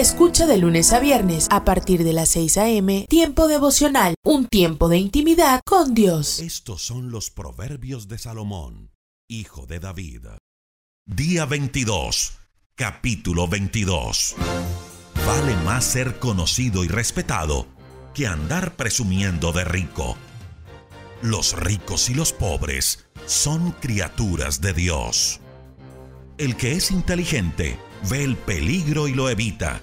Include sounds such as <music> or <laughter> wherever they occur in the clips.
Escucha de lunes a viernes a partir de las 6 a.m. Tiempo devocional, un tiempo de intimidad con Dios. Estos son los proverbios de Salomón, hijo de David. Día 22, capítulo 22. Vale más ser conocido y respetado que andar presumiendo de rico. Los ricos y los pobres son criaturas de Dios. El que es inteligente ve el peligro y lo evita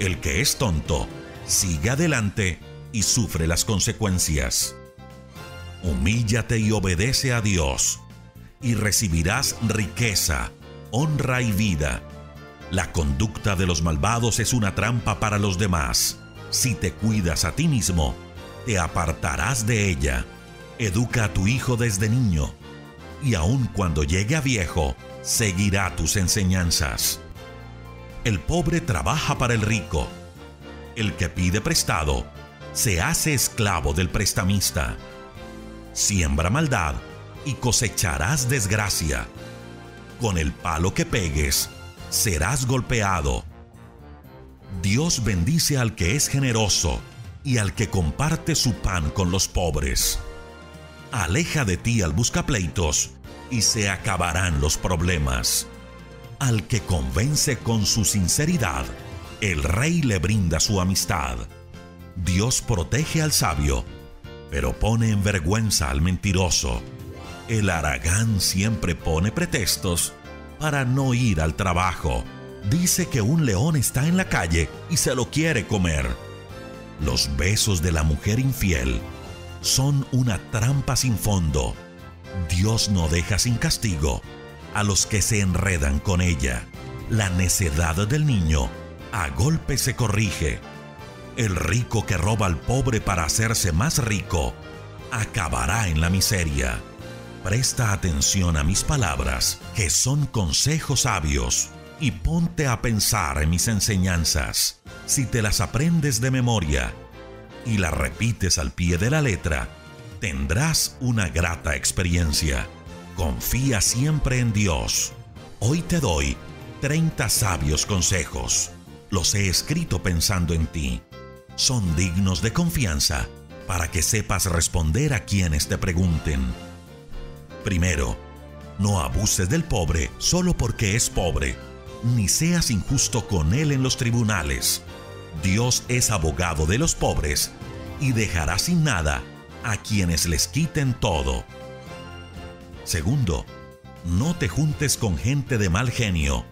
el que es tonto sigue adelante y sufre las consecuencias. Humíllate y obedece a Dios, y recibirás riqueza, honra y vida. La conducta de los malvados es una trampa para los demás. Si te cuidas a ti mismo, te apartarás de ella. Educa a tu hijo desde niño, y aun cuando llegue a viejo, seguirá tus enseñanzas. El pobre trabaja para el rico. El que pide prestado se hace esclavo del prestamista. Siembra maldad y cosecharás desgracia. Con el palo que pegues, serás golpeado. Dios bendice al que es generoso y al que comparte su pan con los pobres. Aleja de ti al buscapleitos y se acabarán los problemas. Al que convence con su sinceridad, el rey le brinda su amistad. Dios protege al sabio, pero pone en vergüenza al mentiroso. El aragán siempre pone pretextos para no ir al trabajo. Dice que un león está en la calle y se lo quiere comer. Los besos de la mujer infiel son una trampa sin fondo. Dios no deja sin castigo a los que se enredan con ella. La necedad del niño a golpe se corrige. El rico que roba al pobre para hacerse más rico acabará en la miseria. Presta atención a mis palabras, que son consejos sabios, y ponte a pensar en mis enseñanzas. Si te las aprendes de memoria y las repites al pie de la letra, tendrás una grata experiencia. Confía siempre en Dios. Hoy te doy 30 sabios consejos. Los he escrito pensando en ti. Son dignos de confianza para que sepas responder a quienes te pregunten. Primero, no abuses del pobre solo porque es pobre, ni seas injusto con él en los tribunales. Dios es abogado de los pobres y dejará sin nada a quienes les quiten todo. Segundo, no te juntes con gente de mal genio,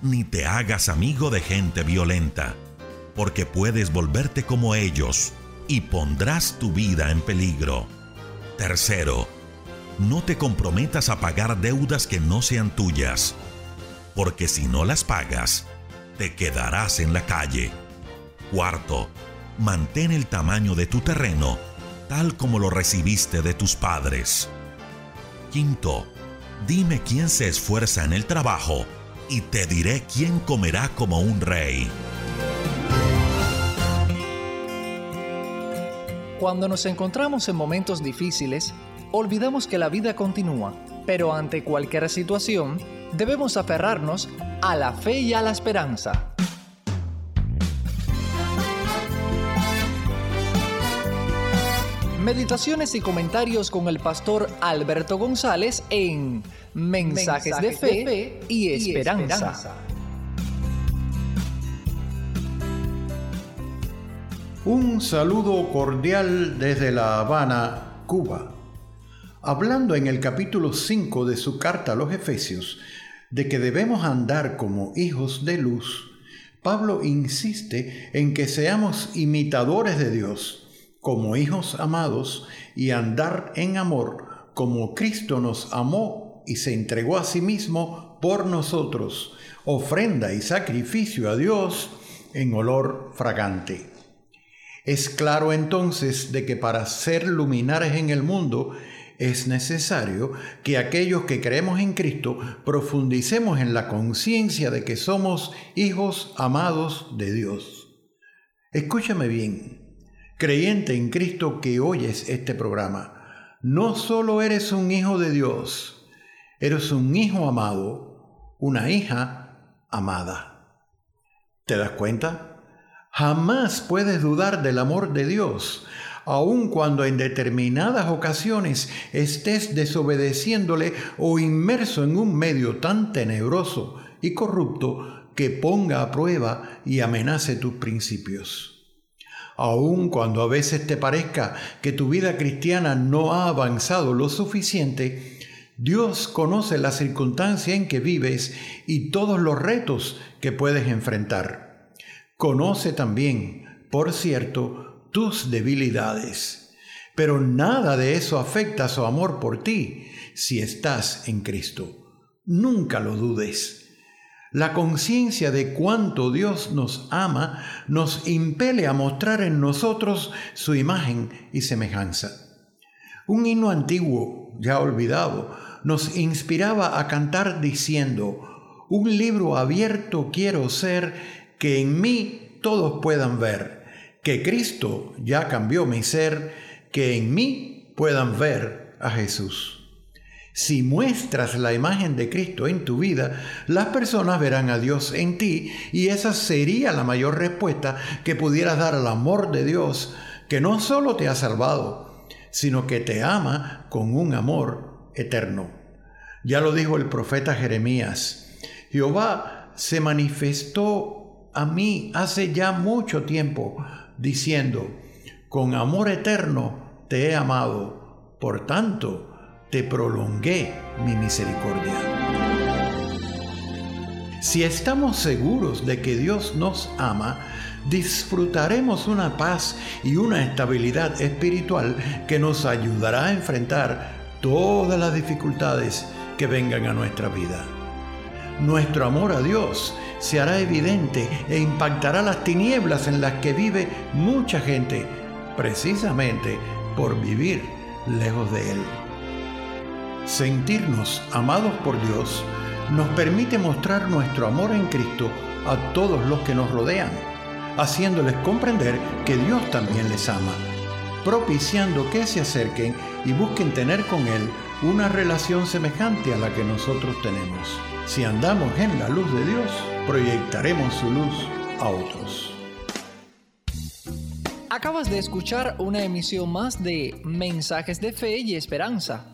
ni te hagas amigo de gente violenta, porque puedes volverte como ellos y pondrás tu vida en peligro. Tercero, no te comprometas a pagar deudas que no sean tuyas, porque si no las pagas, te quedarás en la calle. Cuarto, mantén el tamaño de tu terreno tal como lo recibiste de tus padres. Quinto, dime quién se esfuerza en el trabajo y te diré quién comerá como un rey. Cuando nos encontramos en momentos difíciles, olvidamos que la vida continúa, pero ante cualquier situación, debemos aferrarnos a la fe y a la esperanza. Meditaciones y comentarios con el pastor Alberto González en Mensajes, de, fe y Esperanza. Un saludo cordial desde La Habana, Cuba. Hablando en el capítulo 5 de su carta a los Efesios de que debemos andar como hijos de luz, Pablo insiste en que seamos imitadores de Dios, como hijos amados, y andar en amor, como Cristo nos amó y se entregó a sí mismo por nosotros, ofrenda y sacrificio a Dios en olor fragante. Es claro entonces de que para ser luminares en el mundo es necesario que aquellos que creemos en Cristo profundicemos en la conciencia de que somos hijos amados de Dios. Escúchame bien, creyente en Cristo que oyes este programa, no solo eres un hijo de Dios, eres un hijo amado, una hija amada. ¿Te das cuenta? Jamás puedes dudar del amor de Dios, aun cuando en determinadas ocasiones estés desobedeciéndole o inmerso en un medio tan tenebroso y corrupto que ponga a prueba y amenace tus principios. Aun cuando a veces te parezca que tu vida cristiana no ha avanzado lo suficiente, Dios conoce la circunstancia en que vives y todos los retos que puedes enfrentar. Conoce también, por cierto, tus debilidades. Pero nada de eso afecta su amor por ti si estás en Cristo. Nunca lo dudes. La conciencia de cuánto Dios nos ama nos impele a mostrar en nosotros su imagen y semejanza. Un himno antiguo, ya olvidado, nos inspiraba a cantar diciendo, un libro abierto quiero ser que en mí todos puedan ver que Cristo ya cambió mi ser, que en mí puedan ver a Jesús. Si muestras la imagen de Cristo en tu vida, las personas verán a Dios en ti y esa sería la mayor respuesta que pudieras dar al amor de Dios, que no solo te ha salvado, sino que te ama con un amor eterno. Ya lo dijo el profeta Jeremías, Jehová se manifestó a mí hace ya mucho tiempo, diciendo, con amor eterno te he amado, por tanto te prolongué mi misericordia. Si estamos seguros de que Dios nos ama, disfrutaremos una paz y una estabilidad espiritual que nos ayudará a enfrentar todas las dificultades que vengan a nuestra vida. Nuestro amor a Dios se hará evidente e impactará las tinieblas en las que vive mucha gente, precisamente por vivir lejos de Él. Sentirnos amados por Dios nos permite mostrar nuestro amor en Cristo a todos los que nos rodean, haciéndoles comprender que Dios también les ama, propiciando que se acerquen y busquen tener con Él una relación semejante a la que nosotros tenemos. Si andamos en la luz de Dios, proyectaremos su luz a otros. Acabas de escuchar una emisión más de Mensajes de Fe y Esperanza.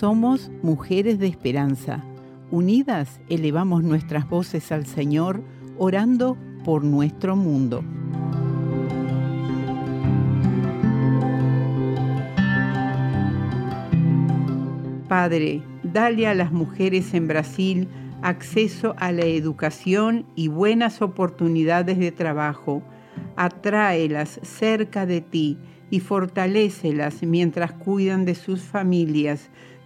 Somos mujeres de esperanza. Unidas elevamos nuestras voces al Señor, orando por nuestro mundo. Padre, dale a las mujeres en Brasil acceso a la educación y buenas oportunidades de trabajo. Atráelas cerca de ti y fortalécelas mientras cuidan de sus familias.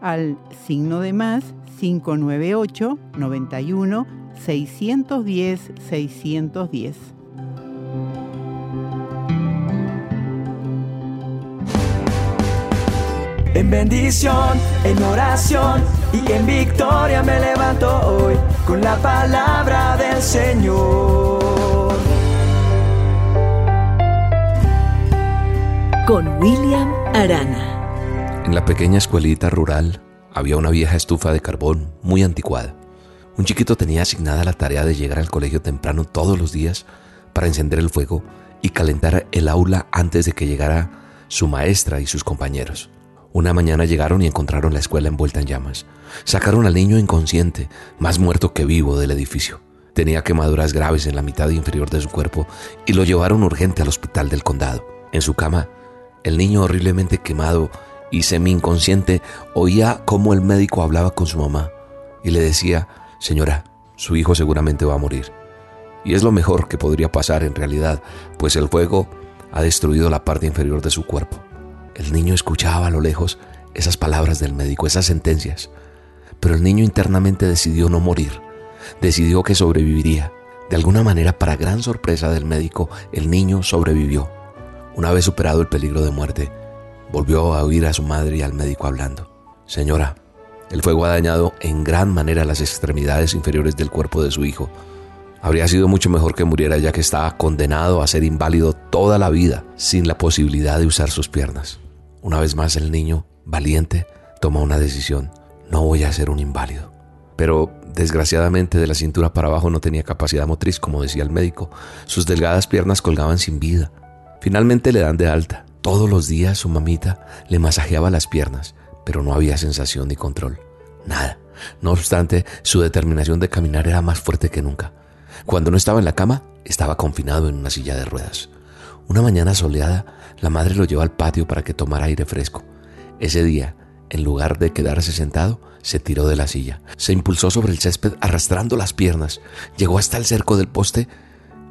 al signo de más 598 91 610 610. En bendición, en oración y en victoria me levanto hoy con la palabra del Señor. Con William Arana. En la pequeña escuelita rural había una vieja estufa de carbón muy anticuada. Un chiquito tenía asignada la tarea de llegar al colegio temprano todos los días para encender el fuego y calentar el aula antes de que llegara su maestra y sus compañeros. Una mañana llegaron y encontraron la escuela envuelta en llamas. Sacaron al niño inconsciente, más muerto que vivo, del edificio. Tenía quemaduras graves en la mitad inferior de su cuerpo y lo llevaron urgente al hospital del condado. En su cama, el niño horriblemente quemado y semi-inconsciente oía cómo el médico hablaba con su mamá y le decía, Señora, su hijo seguramente va a morir. Y es lo mejor que podría pasar en realidad, pues el fuego ha destruido la parte inferior de su cuerpo. El niño escuchaba a lo lejos esas palabras del médico, esas sentencias, pero el niño internamente decidió no morir, decidió que sobreviviría. De alguna manera, para gran sorpresa del médico, el niño sobrevivió. Una vez superado el peligro de muerte, volvió a oír a su madre y al médico hablando. Señora, el fuego ha dañado en gran manera las extremidades inferiores del cuerpo de su hijo. Habría sido mucho mejor que muriera ya que estaba condenado a ser inválido toda la vida sin la posibilidad de usar sus piernas. Una vez más el niño, valiente, toma una decisión. No voy a ser un inválido. Pero desgraciadamente de la cintura para abajo no tenía capacidad motriz, como decía el médico. Sus delgadas piernas colgaban sin vida. Finalmente le dan de alta. Todos los días su mamita le masajeaba las piernas, pero no había sensación ni control. Nada. No obstante, su determinación de caminar era más fuerte que nunca. Cuando no estaba en la cama, estaba confinado en una silla de ruedas. Una mañana soleada, la madre lo llevó al patio para que tomara aire fresco. Ese día, en lugar de quedarse sentado, se tiró de la silla. Se impulsó sobre el césped arrastrando las piernas. Llegó hasta el cerco del poste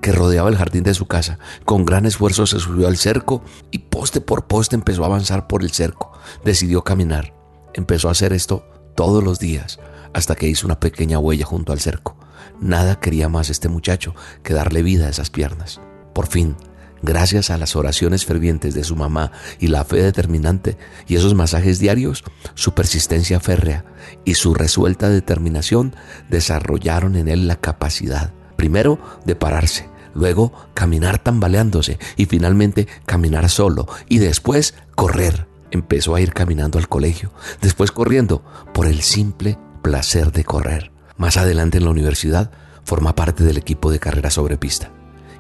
que rodeaba el jardín de su casa. Con gran esfuerzo se subió al cerco y poste por poste empezó a avanzar por el cerco. Decidió caminar. Empezó a hacer esto todos los días hasta que hizo una pequeña huella junto al cerco. Nada quería más este muchacho que darle vida a esas piernas. Por fin, gracias a las oraciones fervientes de su mamá y la fe determinante y esos masajes diarios, su persistencia férrea y su resuelta determinación desarrollaron en él la capacidad, primero de pararse, luego caminar tambaleándose y finalmente caminar solo y después correr. Empezó a ir caminando al colegio, después corriendo por el simple placer de correr. Más adelante en la universidad forma parte del equipo de carrera sobre pista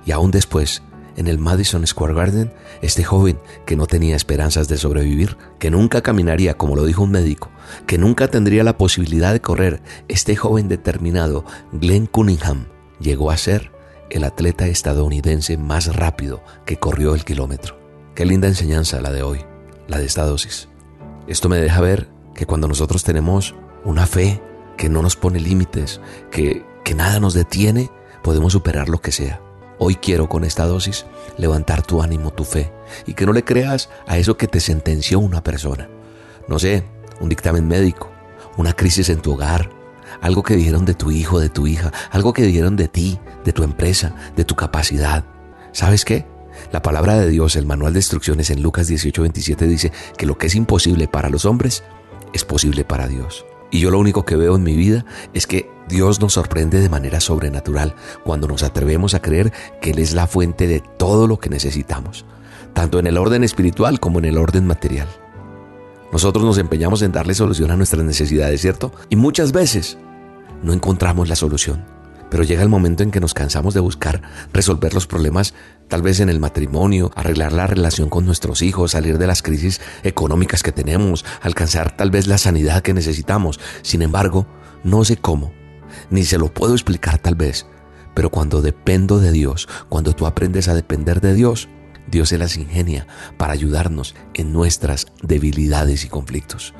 y aún después en el Madison Square Garden, este joven que no tenía esperanzas de sobrevivir, que nunca caminaría como lo dijo un médico, que nunca tendría la posibilidad de correr, este joven determinado, Glenn Cunningham, llegó a ser el atleta estadounidense más rápido que corrió el kilómetro. Qué linda enseñanza la de hoy, la de esta dosis. Esto me deja ver que cuando nosotros tenemos una fe que no nos pone límites, que, que nada nos detiene, podemos superar lo que sea. Hoy quiero con esta dosis levantar tu ánimo, tu fe, y que no le creas a eso que te sentenció una persona. No sé, un dictamen médico, una crisis en tu hogar, algo que dijeron de tu hijo, de tu hija, algo que dijeron de ti, de tu empresa, de tu capacidad. ¿Sabes qué? La palabra de Dios, el manual de instrucciones en Lucas 18:27 dice que lo que es imposible para los hombres es posible para Dios. Y yo lo único que veo en mi vida es que Dios nos sorprende de manera sobrenatural cuando nos atrevemos a creer que Él es la fuente de todo lo que necesitamos, tanto en el orden espiritual como en el orden material. Nosotros nos empeñamos en darle solución a nuestras necesidades, ¿cierto? Y muchas veces no encontramos la solución. Pero llega el momento en que nos cansamos de buscar resolver los problemas, tal vez en el matrimonio, arreglar la relación con nuestros hijos, salir de las crisis económicas que tenemos, alcanzar tal vez la sanidad que necesitamos. Sin embargo, no sé cómo, ni se lo puedo explicar tal vez, pero cuando dependo de Dios, cuando tú aprendes a depender de Dios, Dios se las ingenia para ayudarnos en nuestras debilidades y conflictos.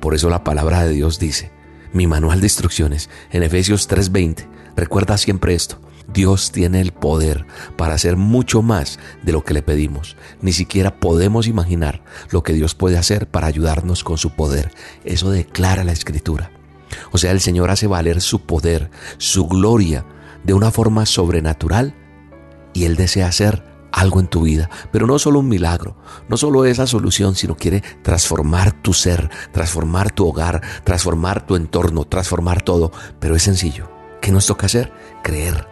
Por eso la palabra de Dios dice, mi manual de instrucciones en Efesios 3:20, recuerda siempre esto, Dios tiene el poder para hacer mucho más de lo que le pedimos. Ni siquiera podemos imaginar lo que Dios puede hacer para ayudarnos con su poder. Eso declara la Escritura. O sea, el Señor hace valer su poder, su gloria, de una forma sobrenatural y Él desea hacer algo en tu vida, pero no solo un milagro, no solo esa solución, sino quiere transformar tu ser, transformar tu hogar, transformar tu entorno, transformar todo, pero es sencillo. ¿Qué nos toca hacer? Creer.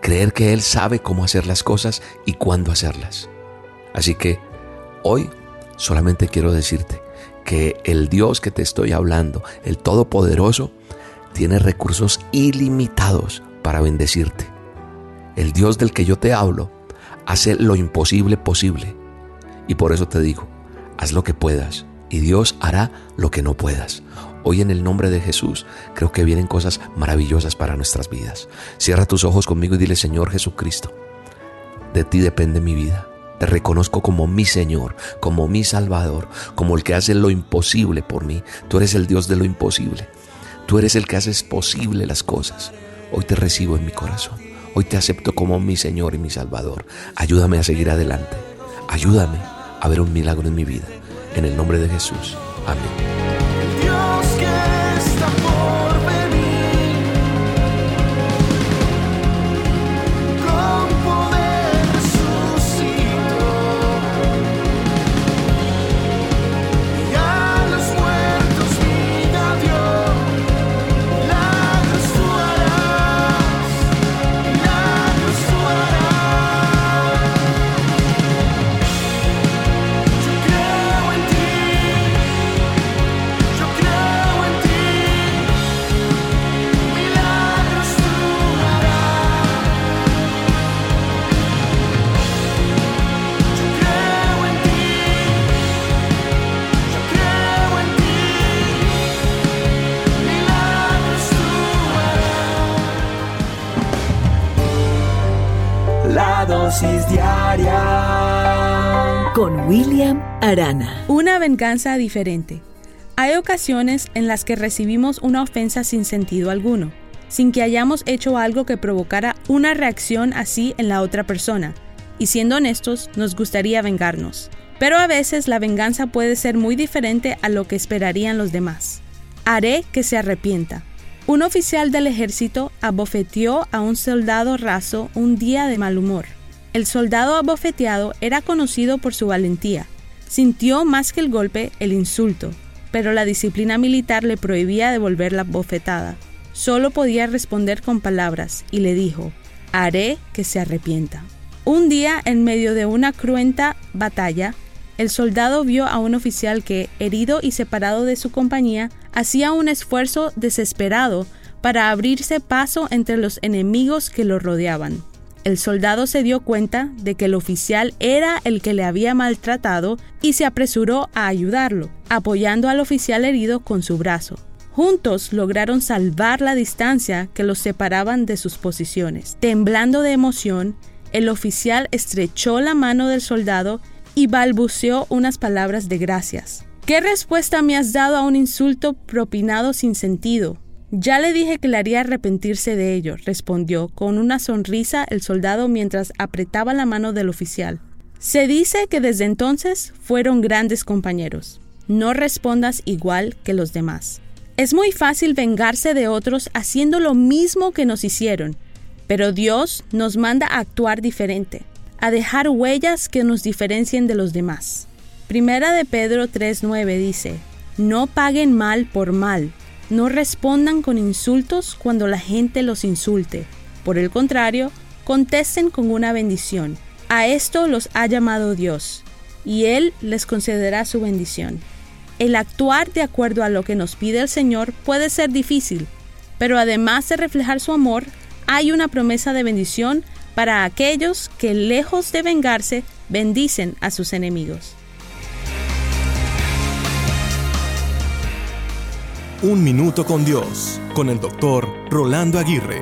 Creer que Él sabe cómo hacer las cosas y cuándo hacerlas. Así que hoy solamente quiero decirte que el Dios que te estoy hablando, el Todopoderoso, tiene recursos ilimitados para bendecirte. El Dios del que yo te hablo hace lo imposible posible. Y por eso te digo, haz lo que puedas y Dios hará lo que no puedas. Hoy en el nombre de Jesús creo que vienen cosas maravillosas para nuestras vidas. Cierra tus ojos conmigo y dile, Señor Jesucristo, de ti depende mi vida. Te reconozco como mi Señor, como mi Salvador, como el que hace lo imposible por mí. Tú eres el Dios de lo imposible. Tú eres el que haces posible las cosas. Hoy te recibo en mi corazón. Hoy te acepto como mi Señor y mi Salvador. Ayúdame a seguir adelante. Ayúdame a ver un milagro en mi vida. En el nombre de Jesús. Amén. Una venganza diferente. Hay ocasiones en las que recibimos una ofensa sin sentido alguno, sin que hayamos hecho algo que provocara una reacción así en la otra persona, y siendo honestos, nos gustaría vengarnos. Pero a veces la venganza puede ser muy diferente a lo que esperarían los demás. Haré que se arrepienta. Un oficial del ejército abofeteó a un soldado raso un día de mal humor. El soldado abofeteado era conocido por su valentía. Sintió más que el golpe el insulto, pero la disciplina militar le prohibía devolver la bofetada. Solo podía responder con palabras y le dijo, haré que se arrepienta. Un día, en medio de una cruenta batalla, el soldado vio a un oficial que, herido y separado de su compañía, hacía un esfuerzo desesperado para abrirse paso entre los enemigos que lo rodeaban. El soldado se dio cuenta de que el oficial era el que le había maltratado y se apresuró a ayudarlo, apoyando al oficial herido con su brazo. Juntos lograron salvar la distancia que los separaban de sus posiciones. Temblando de emoción, el oficial estrechó la mano del soldado y balbuceó unas palabras de gracias. ¿Qué respuesta me has dado a un insulto propinado sin sentido? Ya le dije que le haría arrepentirse de ello, respondió con una sonrisa el soldado mientras apretaba la mano del oficial. Se dice que desde entonces fueron grandes compañeros. No respondas igual que los demás. Es muy fácil vengarse de otros haciendo lo mismo que nos hicieron, pero Dios nos manda a actuar diferente, a dejar huellas que nos diferencien de los demás. Primera de Pedro 3:9 dice, No paguen mal por mal, no respondan con insultos cuando la gente los insulte. Por el contrario, contesten con una bendición. A esto los ha llamado Dios, y Él les concederá su bendición. El actuar de acuerdo a lo que nos pide el Señor puede ser difícil, pero además de reflejar su amor, hay una promesa de bendición para aquellos que, lejos de vengarse, bendicen a sus enemigos. Un minuto con Dios, con el doctor Rolando Aguirre.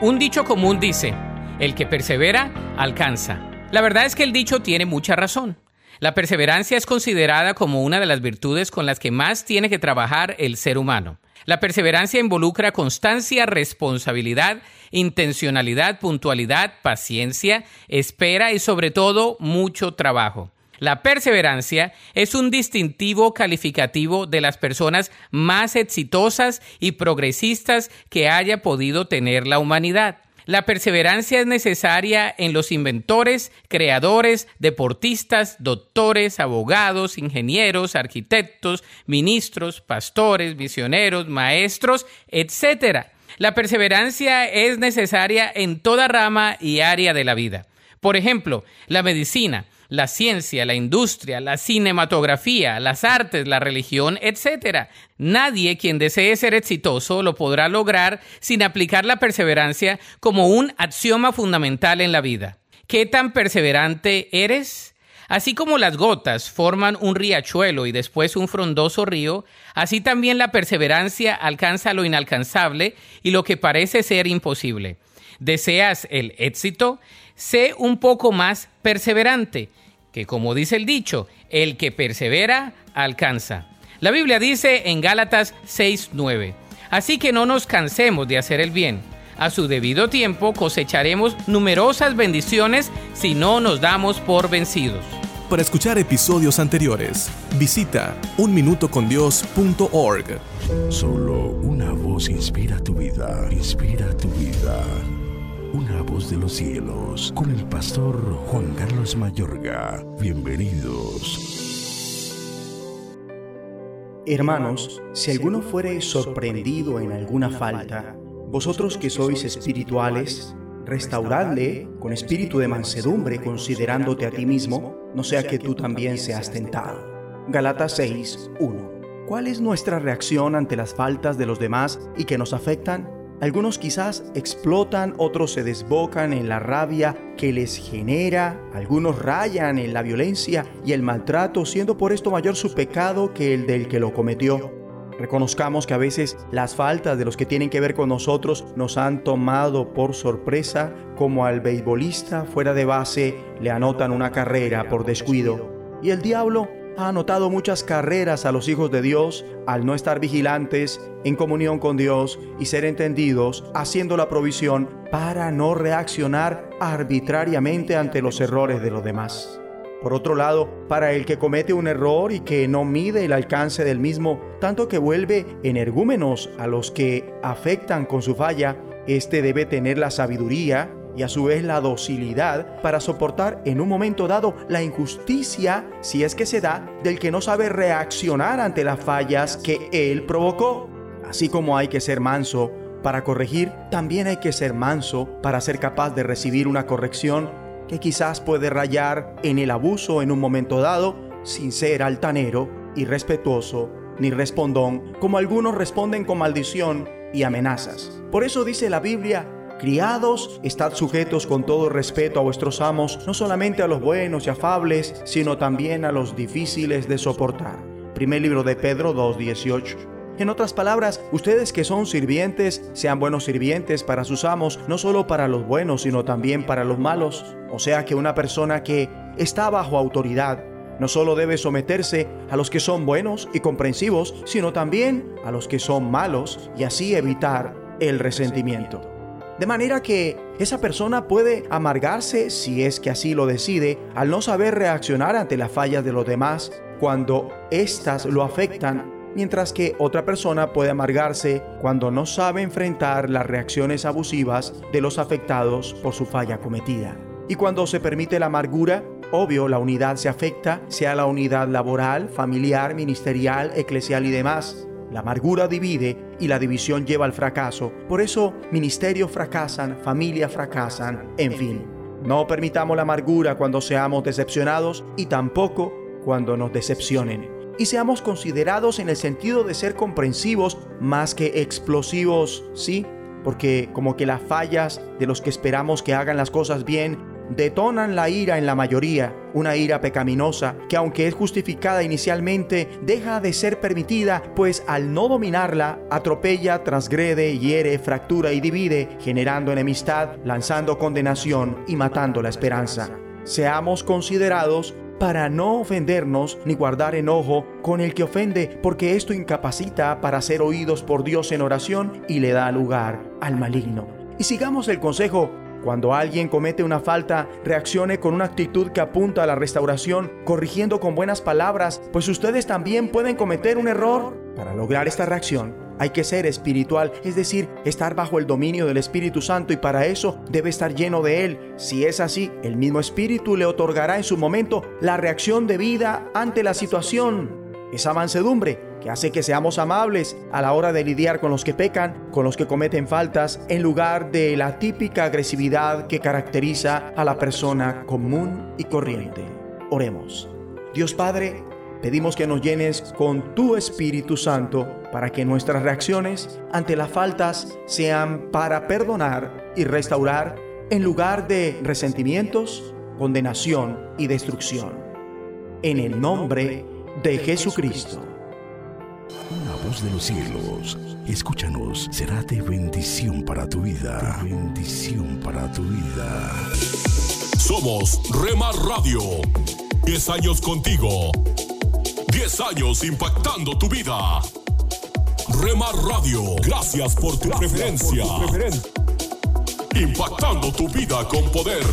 Un dicho común dice, el que persevera, alcanza. La verdad es que el dicho tiene mucha razón. La perseverancia es considerada como una de las virtudes con las que más tiene que trabajar el ser humano. La perseverancia involucra constancia, responsabilidad, intencionalidad, puntualidad, paciencia, espera y sobre todo mucho trabajo. La perseverancia es un distintivo calificativo de las personas más exitosas y progresistas que haya podido tener la humanidad. La perseverancia es necesaria en los inventores, creadores, deportistas, doctores, abogados, ingenieros, arquitectos, ministros, pastores, misioneros, maestros, etc. La perseverancia es necesaria en toda rama y área de la vida. Por ejemplo, la medicina la ciencia, la industria, la cinematografía, las artes, la religión, etc. Nadie quien desee ser exitoso lo podrá lograr sin aplicar la perseverancia como un axioma fundamental en la vida. ¿Qué tan perseverante eres? Así como las gotas forman un riachuelo y después un frondoso río, así también la perseverancia alcanza lo inalcanzable y lo que parece ser imposible. ¿Deseas el éxito? Sé un poco más perseverante que como dice el dicho, el que persevera alcanza. La Biblia dice en Gálatas 6:9, así que no nos cansemos de hacer el bien. A su debido tiempo cosecharemos numerosas bendiciones si no nos damos por vencidos. Para escuchar episodios anteriores, visita unminutocondios.org. Solo una voz inspira tu vida, inspira tu vida una voz de los cielos, con el pastor Juan Carlos Mayorga. Bienvenidos. Hermanos, si alguno fuere sorprendido en alguna falta, vosotros que sois espirituales, restauradle con espíritu de mansedumbre, considerándote a ti mismo, no sea que tú también seas tentado. Galatas 6, 1. ¿Cuál es nuestra reacción ante las faltas de los demás y que nos afectan? Algunos quizás explotan, otros se desbocan en la rabia que les genera, algunos rayan en la violencia y el maltrato, siendo por esto mayor su pecado que el del que lo cometió. Reconozcamos que a veces las faltas de los que tienen que ver con nosotros nos han tomado por sorpresa, como al beisbolista fuera de base le anotan una carrera por descuido. Y el diablo ha anotado muchas carreras a los hijos de Dios al no estar vigilantes, en comunión con Dios y ser entendidos, haciendo la provisión para no reaccionar arbitrariamente ante los errores de los demás. Por otro lado, para el que comete un error y que no mide el alcance del mismo, tanto que vuelve energúmenos a los que afectan con su falla, éste debe tener la sabiduría y a su vez la docilidad para soportar en un momento dado la injusticia, si es que se da, del que no sabe reaccionar ante las fallas que él provocó. Así como hay que ser manso para corregir, también hay que ser manso para ser capaz de recibir una corrección que quizás puede rayar en el abuso en un momento dado, sin ser altanero, irrespetuoso ni respondón, como algunos responden con maldición y amenazas. Por eso dice la Biblia, Criados, estad sujetos con todo respeto a vuestros amos, no solamente a los buenos y afables, sino también a los difíciles de soportar. Primer libro de Pedro 2.18. En otras palabras, ustedes que son sirvientes, sean buenos sirvientes para sus amos, no solo para los buenos, sino también para los malos. O sea que una persona que está bajo autoridad no solo debe someterse a los que son buenos y comprensivos, sino también a los que son malos y así evitar el resentimiento. De manera que esa persona puede amargarse, si es que así lo decide, al no saber reaccionar ante las fallas de los demás cuando éstas lo afectan, mientras que otra persona puede amargarse cuando no sabe enfrentar las reacciones abusivas de los afectados por su falla cometida. Y cuando se permite la amargura, obvio la unidad se afecta, sea la unidad laboral, familiar, ministerial, eclesial y demás. La amargura divide y la división lleva al fracaso. Por eso ministerios fracasan, familias fracasan, en fin. No permitamos la amargura cuando seamos decepcionados y tampoco cuando nos decepcionen. Y seamos considerados en el sentido de ser comprensivos más que explosivos, ¿sí? Porque como que las fallas de los que esperamos que hagan las cosas bien detonan la ira en la mayoría, una ira pecaminosa que aunque es justificada inicialmente, deja de ser permitida, pues al no dominarla, atropella, transgrede, hiere, fractura y divide, generando enemistad, lanzando condenación y matando la esperanza. Seamos considerados para no ofendernos ni guardar enojo con el que ofende, porque esto incapacita para ser oídos por Dios en oración y le da lugar al maligno. Y sigamos el consejo cuando alguien comete una falta, reaccione con una actitud que apunta a la restauración, corrigiendo con buenas palabras, pues ustedes también pueden cometer un error. Para lograr esta reacción, hay que ser espiritual, es decir, estar bajo el dominio del Espíritu Santo y para eso debe estar lleno de Él. Si es así, el mismo Espíritu le otorgará en su momento la reacción debida ante la situación. Esa mansedumbre que hace que seamos amables a la hora de lidiar con los que pecan, con los que cometen faltas, en lugar de la típica agresividad que caracteriza a la persona común y corriente. Oremos. Dios Padre, pedimos que nos llenes con tu Espíritu Santo para que nuestras reacciones ante las faltas sean para perdonar y restaurar en lugar de resentimientos, condenación y destrucción. En el nombre de Jesucristo. De los cielos, escúchanos, será de bendición para tu vida. De bendición para tu vida. Somos Remar Radio. 10 años contigo. 10 años impactando tu vida. Remar Radio, gracias por tu preferencia. Impactando tu vida con poder.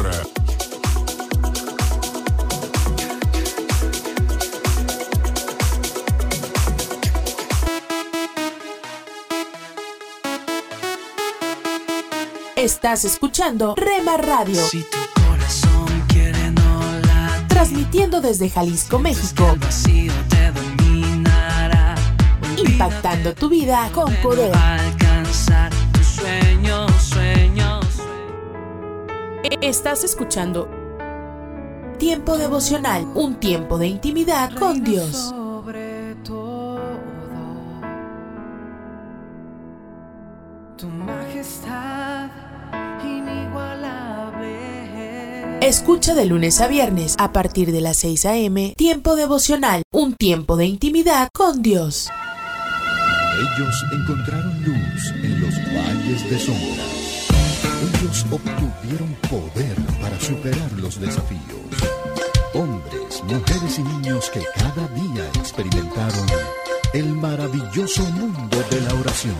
Estás escuchando Rema Radio. Transmitiendo desde Jalisco, México. Impactando tu vida con poder. Alcanzar tus sueños, sueños. Estás escuchando Tiempo devocional, un tiempo de intimidad con Dios. Escucha de lunes a viernes a partir de las 6 a.m. Tiempo devocional, un tiempo de intimidad con Dios. Ellos encontraron luz en los valles de sombra. Ellos obtuvieron poder para superar los desafíos. Hombres, mujeres y niños que cada día experimentaron el maravilloso mundo de la oración.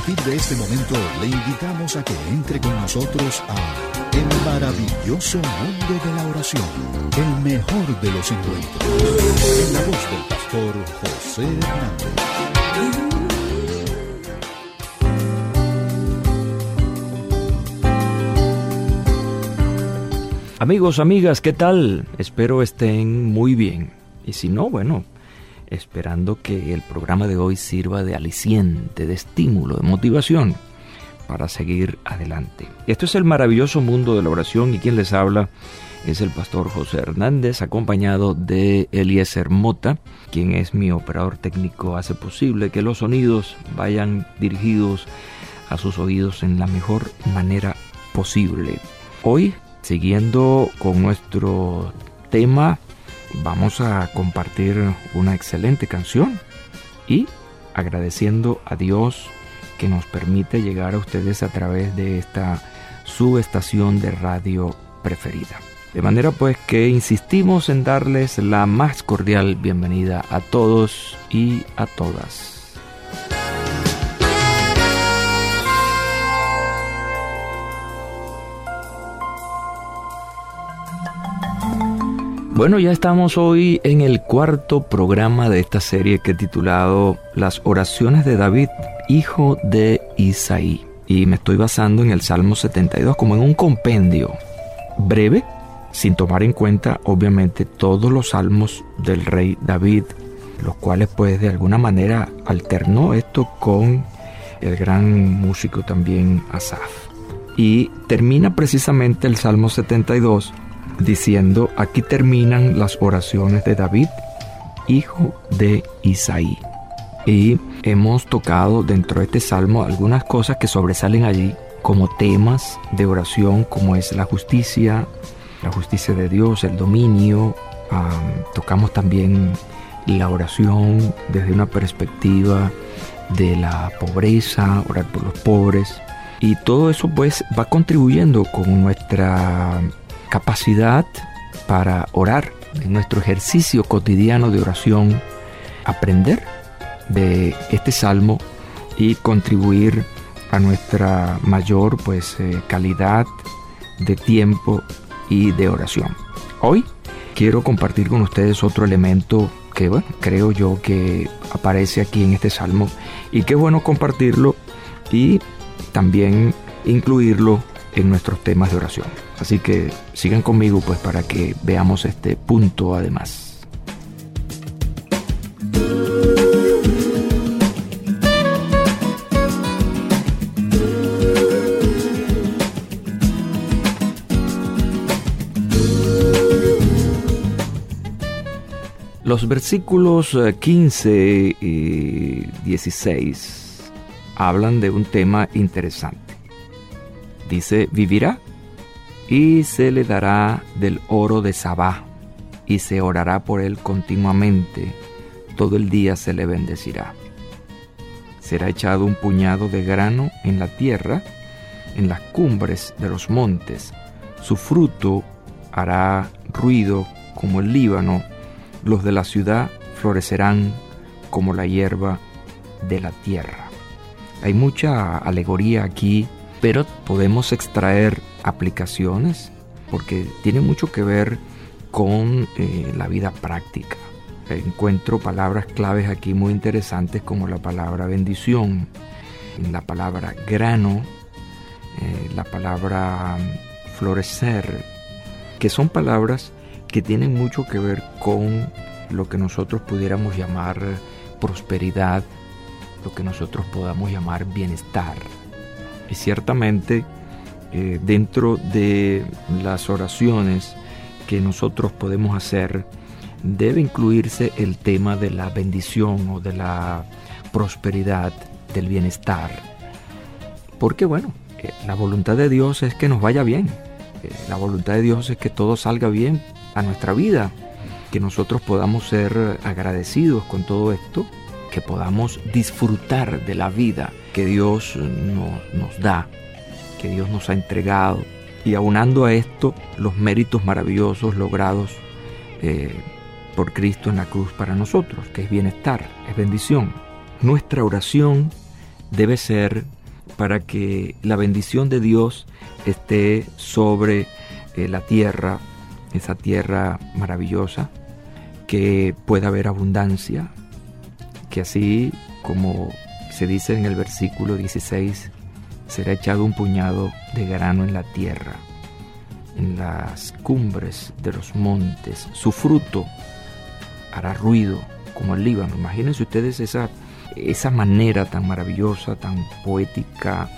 A partir de este momento le invitamos a que entre con nosotros a El maravilloso mundo de la oración, el mejor de los encuentros. En la voz del pastor José Hernández. Amigos, amigas, ¿qué tal? Espero estén muy bien. Y si no, bueno, esperando que el programa de hoy sirva de aliciente, de estímulo, de motivación para seguir adelante. Esto es el maravilloso mundo de la oración y quien les habla es el pastor José Hernández, acompañado de Eliezer Mota, quien es mi operador técnico, hace posible que los sonidos vayan dirigidos a sus oídos en la mejor manera posible. Hoy, siguiendo con nuestro tema, vamos a compartir una excelente canción y agradeciendo a Dios que nos permite llegar a ustedes a través de esta subestación de radio preferida. De manera pues que insistimos en darles la más cordial bienvenida a todos y a todas. Bueno, ya estamos hoy en el cuarto programa de esta serie que he titulado Las oraciones de David, hijo de Isaí. Y me estoy basando en el Salmo 72 como en un compendio breve, sin tomar en cuenta obviamente todos los salmos del rey David, los cuales pues de alguna manera alternó esto con el gran músico también Asaf. Y termina precisamente el Salmo 72 diciendo, aquí terminan las oraciones de David, hijo de Isaí. Y hemos tocado dentro de este salmo algunas cosas que sobresalen allí como temas de oración, como es la justicia, la justicia de Dios, el dominio. tocamos también la oración desde una perspectiva de la pobreza, orar por los pobres. Y todo eso pues va contribuyendo con nuestra capacidad para orar en nuestro ejercicio cotidiano de oración, aprender de este salmo y contribuir a nuestra mayor pues eh, calidad de tiempo y de oración. Hoy quiero compartir con ustedes otro elemento que bueno, creo yo que aparece aquí en este salmo y qué bueno compartirlo y también incluirlo en nuestros temas de oración. Así que sigan conmigo pues para que veamos este punto además. Los versículos 15 eh, y 16 hablan de un tema interesante. Dice, vivirá y se le dará del oro de Sabá y se orará por él continuamente, todo el día se le bendecirá. Será echado un puñado de grano en la tierra, en las cumbres de los montes, su fruto hará ruido como el Líbano, los de la ciudad florecerán como la hierba de la tierra. Hay mucha alegoría aquí, pero podemos extraer aplicaciones porque tiene mucho que ver con eh, la vida práctica. Encuentro palabras claves aquí muy interesantes como la palabra bendición, la palabra grano, eh, la palabra florecer, que son palabras que tienen mucho que ver con lo que nosotros pudiéramos llamar prosperidad, lo que nosotros podamos llamar bienestar. Y ciertamente eh, dentro de las oraciones que nosotros podemos hacer, debe incluirse el tema de la bendición o de la prosperidad, del bienestar. Porque bueno, eh, la voluntad de Dios es que nos vaya bien. Eh, la voluntad de Dios es que todo salga bien a nuestra vida, que nosotros podamos ser agradecidos con todo esto, que podamos disfrutar de la vida que Dios nos, da, que Dios nos ha entregado, y aunando a esto los méritos maravillosos logrados eh, por Cristo en la cruz para nosotros, que es bienestar, es bendición. Nuestra oración debe ser para que la bendición de Dios esté sobre eh, la tierra, esa tierra maravillosa, que pueda haber abundancia, que así como se dice en el versículo 16, será echado un puñado de grano en la tierra, en las cumbres de los montes, su fruto hará ruido como el Líbano. Imagínense ustedes esa, esa manera tan maravillosa, tan poética,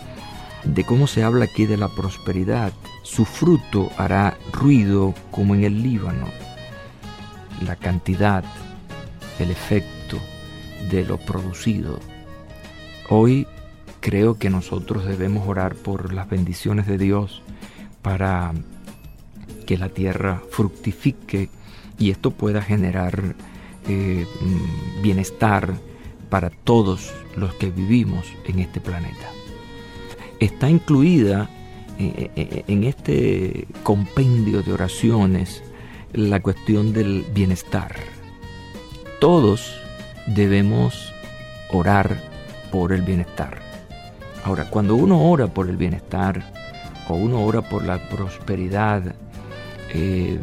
de cómo se habla aquí de la prosperidad. Su fruto hará ruido como en el Líbano. La cantidad, el efecto de lo producido. Hoy creo que nosotros debemos orar por las bendiciones de Dios para que la tierra fructifique y esto pueda generar eh, mm, bienestar para todos los que vivimos en este planeta está incluida eh, eh, en este compendio de oraciones la cuestión del bienestar. Todos debemos orar por el bienestar. Ahora, cuando uno ora por el bienestar o uno ora por la prosperidad y,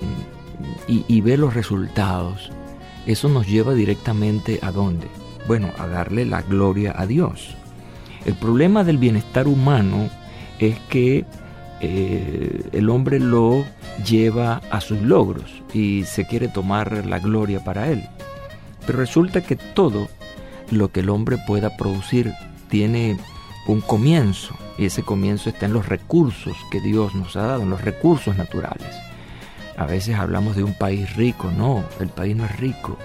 y ve los resultados, eso nos lleva directamente a dónde? Bueno, a darle la gloria a Dios. El problema del bienestar humano es que eh, el hombre lo lleva a sus logros y se quiere tomar la gloria para él. Pero resulta que todo lo que el hombre pueda producir tiene un comienzo y ese comienzo está en los recursos que Dios nos ha dado, en los recursos naturales. A veces hablamos de un país rico, no, el país no es rico.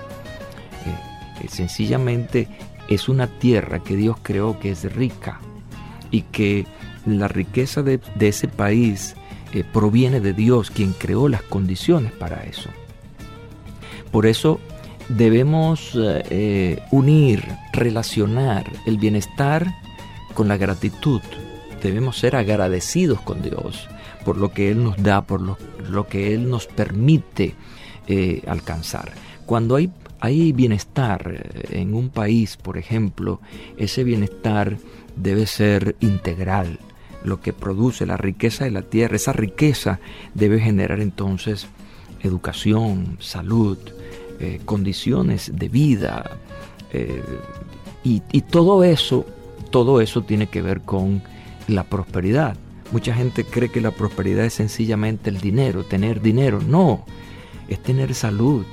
Eh, sencillamente es una tierra que Dios creó que es rica y que la riqueza de, ese país eh, proviene de Dios, quien creó las condiciones para eso. Por eso debemos eh, unir, relacionar el bienestar con la gratitud. Debemos ser agradecidos con Dios por lo que Él nos da, por lo, lo que Él nos permite eh, alcanzar. Cuando hay, hay bienestar eh, en un país, por ejemplo, ese bienestar debe ser integral. Lo que produce la riqueza de la tierra, esa riqueza debe generar entonces educación, salud, eh, condiciones de vida. y, y todo eso, todo eso tiene que ver con la prosperidad. Mucha gente cree que la prosperidad es sencillamente el dinero, tener dinero. No, es tener salud,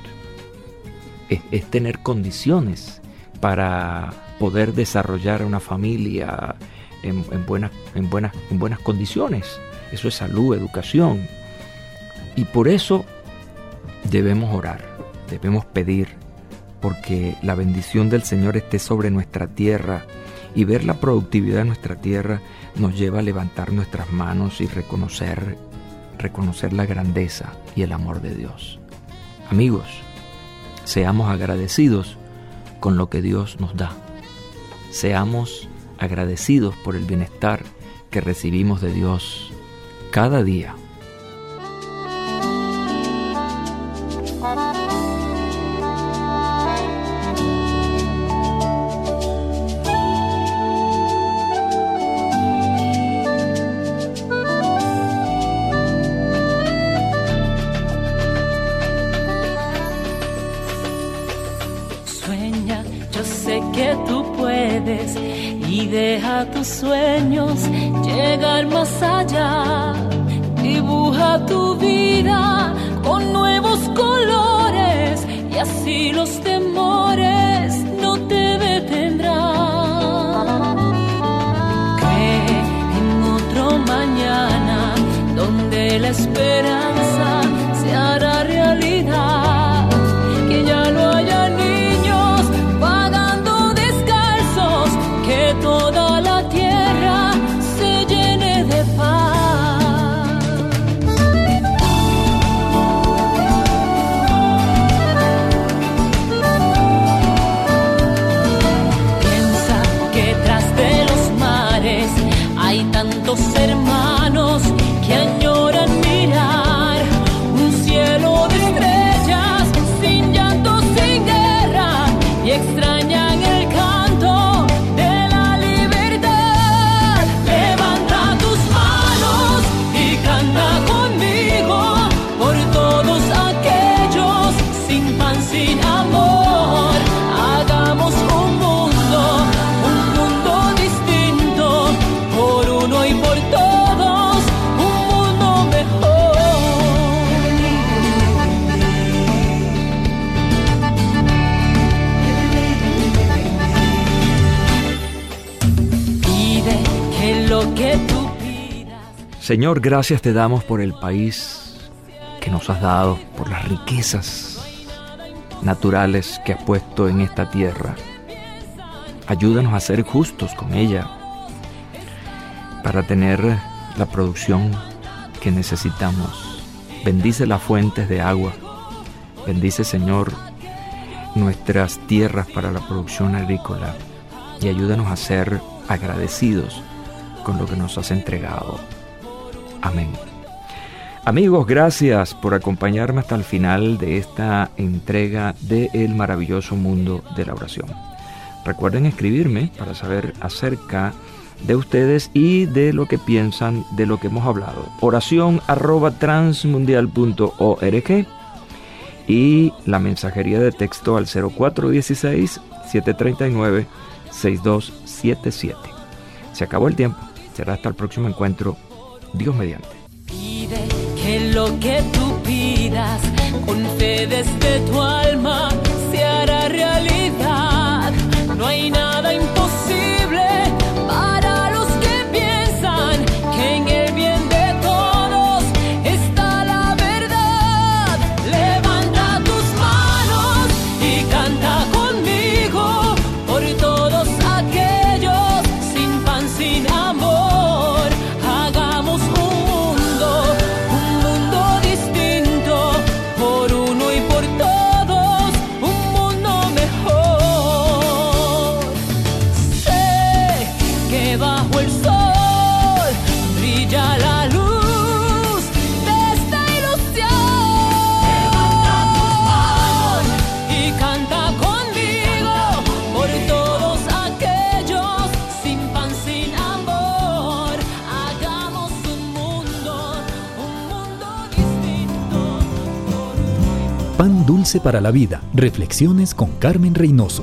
es, tener condiciones para poder desarrollar una familia en, buenas, en, buenas, en buenas condiciones. Eso es salud, educación. Y por eso debemos orar, debemos pedir, porque la bendición del Señor esté sobre nuestra tierra y ver la productividad de nuestra tierra nos lleva a levantar nuestras manos y reconocer, reconocer la grandeza y el amor de Dios. Amigos, seamos agradecidos con lo que Dios nos da. Seamos agradecidos por el bienestar que recibimos de Dios cada día. Señor, gracias te damos por el país que nos has dado, por las riquezas naturales que has puesto en esta tierra. Ayúdanos a ser justos con ella para tener la producción que necesitamos. Bendice las fuentes de agua. Bendice, Señor, nuestras tierras para la producción agrícola y ayúdanos a ser agradecidos con lo que nos has entregado. Amigos, gracias por acompañarme hasta el final de esta entrega de El maravilloso mundo de la oración. Recuerden escribirme para saber acerca de ustedes y de lo que piensan de lo que hemos hablado. Oración arroba transmundial.org y la mensajería de texto al 0416-739-6277. Se acabó el tiempo. Será hasta el próximo encuentro. Dios mediante. Que lo que tú pidas con fe desde tu alma se hará realidad. No hay nada Dulce para la Vida. Reflexiones con Carmen Reynoso.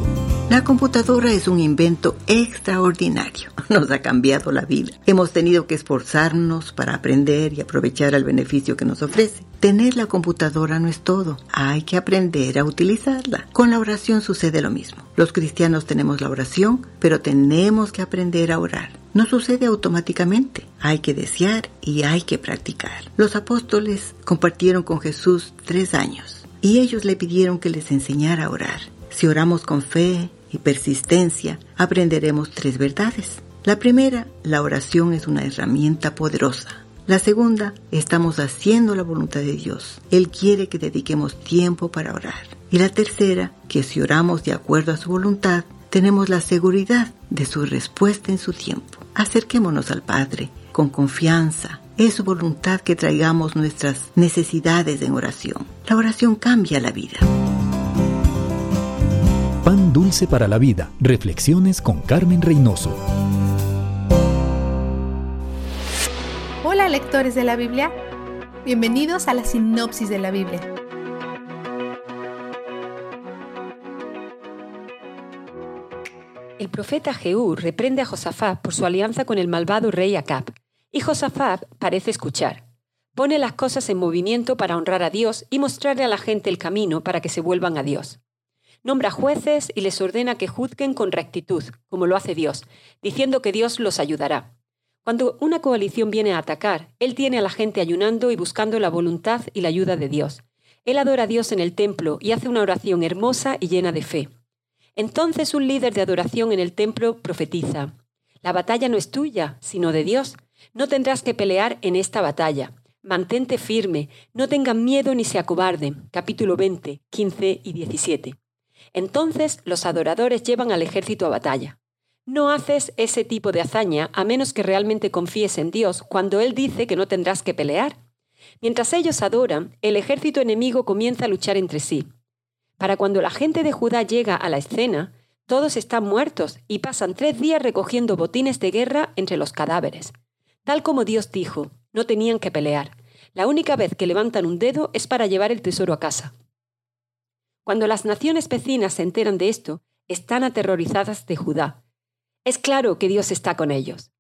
La computadora es un invento extraordinario. <laughs> Nos ha cambiado la vida. Hemos tenido que esforzarnos para aprender y aprovechar el beneficio que nos ofrece. Tener la computadora no es todo. Hay que aprender a utilizarla. Con la oración sucede lo mismo. Los cristianos tenemos la oración, pero tenemos que aprender a orar. No sucede automáticamente. Hay que desear y hay que practicar. Los apóstoles compartieron con Jesús tres años y ellos le pidieron que les enseñara a orar. Si oramos con fe y persistencia, aprenderemos tres verdades. La primera, la oración es una herramienta poderosa. La segunda, estamos haciendo la voluntad de Dios. Él quiere que dediquemos tiempo para orar. Y la tercera, que si oramos de acuerdo a su voluntad, tenemos la seguridad de su respuesta en su tiempo. Acerquémonos al Padre con confianza, es su voluntad que traigamos nuestras necesidades en oración. La oración cambia la vida. Pan dulce para la vida. Reflexiones con Carmen Reynoso. Hola lectores de la Biblia. Bienvenidos a la sinopsis de la Biblia. El profeta Jehú reprende a Josafat por su alianza con el malvado rey Acab y Josafat parece escuchar. Pone las cosas en movimiento para honrar a Dios y mostrarle a la gente el camino para que se vuelvan a Dios. Nombra jueces y les ordena que juzguen con rectitud, como lo hace Dios, diciendo que Dios los ayudará. Cuando una coalición viene a atacar, Él tiene a la gente ayunando y buscando la voluntad y la ayuda de Dios. Él adora a Dios en el templo y hace una oración hermosa y llena de fe. Entonces un líder de adoración en el templo profetiza, La batalla no es tuya, sino de Dios. No tendrás que pelear en esta batalla. Mantente firme, no tengan miedo ni se acobarden. Capítulo 20, 15 y 17. Entonces los adoradores llevan al ejército a batalla. No haces ese tipo de hazaña a menos que realmente confíes en Dios cuando Él dice que no tendrás que pelear. Mientras ellos adoran, el ejército enemigo comienza a luchar entre sí. Para cuando la gente de Judá llega a la escena, todos están muertos y pasan tres días recogiendo botines de guerra entre los cadáveres. Tal como Dios dijo, no tenían que pelear. La única vez que levantan un dedo es para llevar el tesoro a casa. Cuando las naciones vecinas se enteran de esto, están aterrorizadas de Judá. Es claro que Dios está con ellos.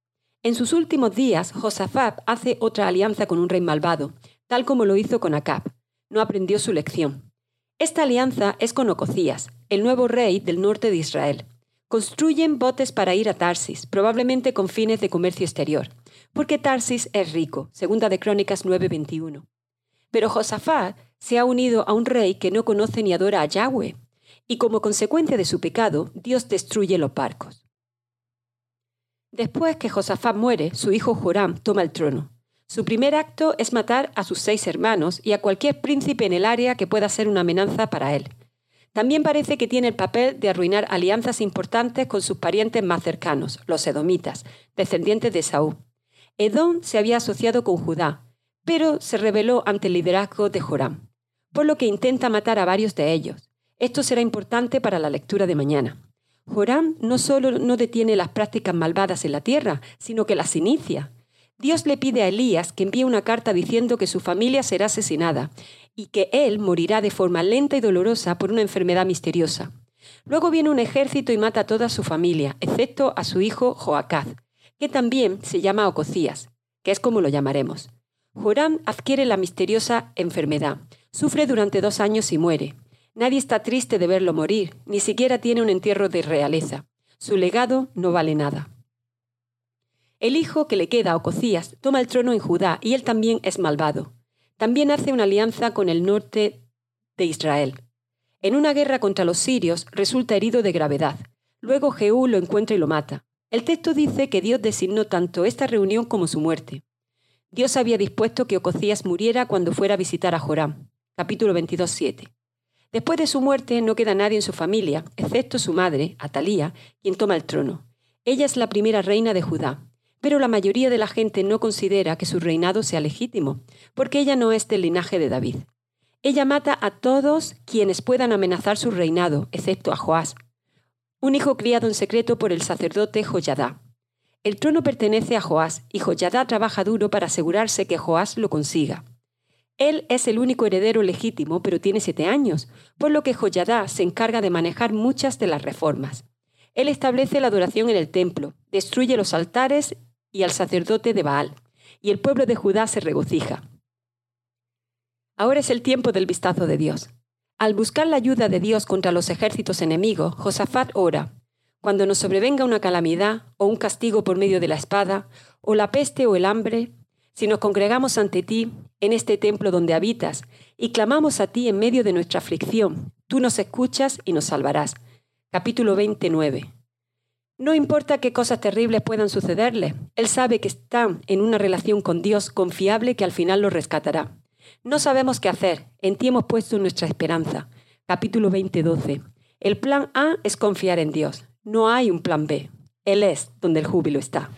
En sus últimos días, Josafat hace otra alianza con un rey malvado, tal como lo hizo con Acab. No aprendió su lección. Esta alianza es con Ococías, el nuevo rey del norte de Israel. Construyen botes para ir a Tarsis, probablemente con fines de comercio exterior porque Tarsis es rico, segunda de Crónicas 9:21. Pero Josafat se ha unido a un rey que no conoce ni adora a Yahweh, y como consecuencia de su pecado, Dios destruye los barcos. Después que Josafat muere, su hijo Joram toma el trono. Su primer acto es matar a sus seis hermanos y a cualquier príncipe en el área que pueda ser una amenaza para él. También parece que tiene el papel de arruinar alianzas importantes con sus parientes más cercanos, los edomitas, descendientes de Saúl. Edom se había asociado con Judá, pero se rebeló ante el liderazgo de Joram, por lo que intenta matar a varios de ellos. Esto será importante para la lectura de mañana. Joram no solo no detiene las prácticas malvadas en la tierra, sino que las inicia. Dios le pide a Elías que envíe una carta diciendo que su familia será asesinada y que él morirá de forma lenta y dolorosa por una enfermedad misteriosa. Luego viene un ejército y mata a toda su familia, excepto a su hijo Joacaz, que también se llama Ococías, que es como lo llamaremos. Joram adquiere la misteriosa enfermedad, sufre durante dos años y muere. Nadie está triste de verlo morir, ni siquiera tiene un entierro de realeza. Su legado no vale nada. El hijo que le queda a Ococías toma el trono en Judá y él también es malvado. También hace una alianza con el norte de Israel. En una guerra contra los sirios resulta herido de gravedad. Luego Jehú lo encuentra y lo mata. El texto dice que Dios designó tanto esta reunión como su muerte. Dios había dispuesto que Ococías muriera cuando fuera a visitar a Joram. Capítulo 22, 7. Después de su muerte no queda nadie en su familia, excepto su madre, Atalía, quien toma el trono. Ella es la primera reina de Judá, pero la mayoría de la gente no considera que su reinado sea legítimo, porque ella no es del linaje de David. Ella mata a todos quienes puedan amenazar su reinado, excepto a Joás, un hijo criado en secreto por el sacerdote Joyadá. El trono pertenece a Joás y Joyadá trabaja duro para asegurarse que Joás lo consiga. Él es el único heredero legítimo, pero tiene siete años, por lo que Joyadá se encarga de manejar muchas de las reformas. Él establece la adoración en el templo, destruye los altares y al sacerdote de Baal, y el pueblo de Judá se regocija. Ahora es el tiempo del vistazo de Dios. Al buscar la ayuda de Dios contra los ejércitos enemigos, Josafat ora, cuando nos sobrevenga una calamidad o un castigo por medio de la espada, o la peste o el hambre, si nos congregamos ante ti en este templo donde habitas y clamamos a ti en medio de nuestra aflicción, tú nos escuchas y nos salvarás. Capítulo 29. No importa qué cosas terribles puedan sucederle, Él sabe que están en una relación con Dios confiable que al final lo rescatará. No sabemos qué hacer, en ti hemos puesto nuestra esperanza. Capítulo 20, 12. El plan A es confiar en Dios. No hay un plan B. Él es donde el júbilo está.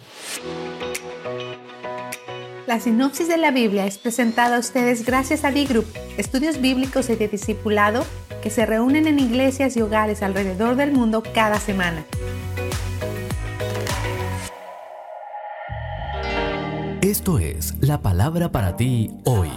La sinopsis de la Biblia es presentada a ustedes gracias a D-Group, estudios bíblicos y de discipulado que se reúnen en iglesias y hogares alrededor del mundo cada semana. Esto es la palabra para ti hoy.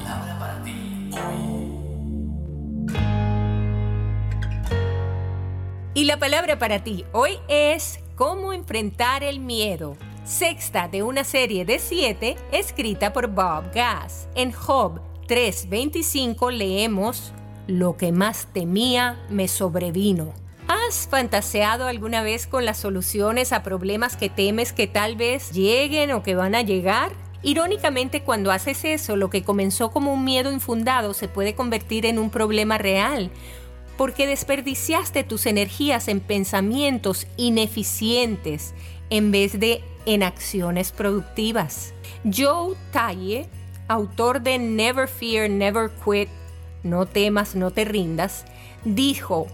Y la palabra para ti hoy es cómo enfrentar el miedo sexta de una serie de siete escrita por Bob Gass. En Job 3:25 leemos, Lo que más temía me sobrevino. ¿Has fantaseado alguna vez con las soluciones a problemas que temes que tal vez lleguen o que van a llegar? Irónicamente, cuando haces eso, lo que comenzó como un miedo infundado se puede convertir en un problema real, porque desperdiciaste tus energías en pensamientos ineficientes en vez de en acciones productivas. Joe Talle, autor de Never Fear, Never Quit, No temas, no te rindas, dijo,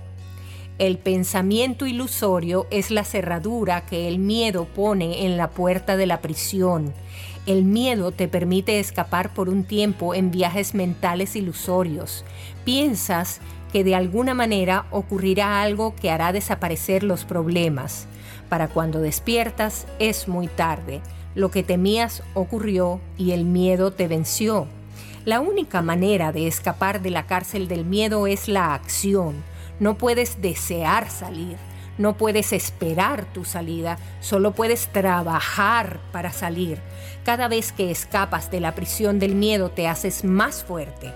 el pensamiento ilusorio es la cerradura que el miedo pone en la puerta de la prisión. El miedo te permite escapar por un tiempo en viajes mentales ilusorios. Piensas que de alguna manera ocurrirá algo que hará desaparecer los problemas. Para cuando despiertas es muy tarde. Lo que temías ocurrió y el miedo te venció. La única manera de escapar de la cárcel del miedo es la acción. No puedes desear salir, no puedes esperar tu salida, solo puedes trabajar para salir. Cada vez que escapas de la prisión del miedo te haces más fuerte.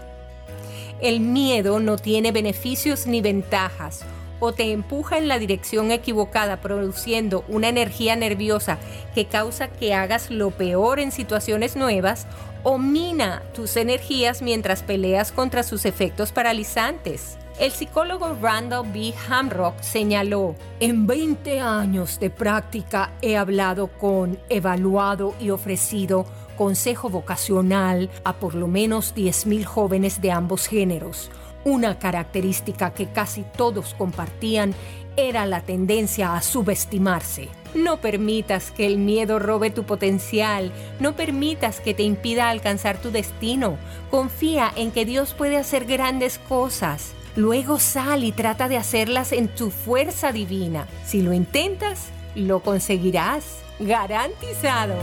El miedo no tiene beneficios ni ventajas o te empuja en la dirección equivocada, produciendo una energía nerviosa que causa que hagas lo peor en situaciones nuevas, o mina tus energías mientras peleas contra sus efectos paralizantes. El psicólogo Randall B. Hamrock señaló, en 20 años de práctica he hablado con, evaluado y ofrecido consejo vocacional a por lo menos 10.000 jóvenes de ambos géneros una característica que casi todos compartían era la tendencia a subestimarse. No permitas que el miedo robe tu potencial, no permitas que te impida alcanzar tu destino. Confía en que Dios puede hacer grandes cosas. Luego sal y trata de hacerlas en tu fuerza divina. Si lo intentas, lo conseguirás. Garantizado.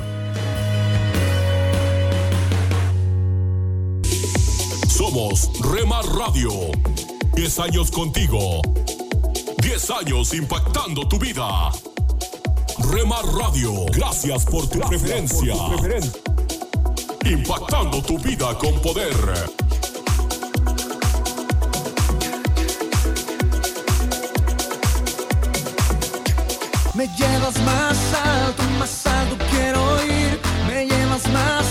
Somos Remar Radio. 10 años contigo. 10 años impactando tu vida. Remar Radio, gracias por tu preferencia. Impactando tu vida con poder. Me llevas más alto, más alto quiero ir. Me llevas más alto.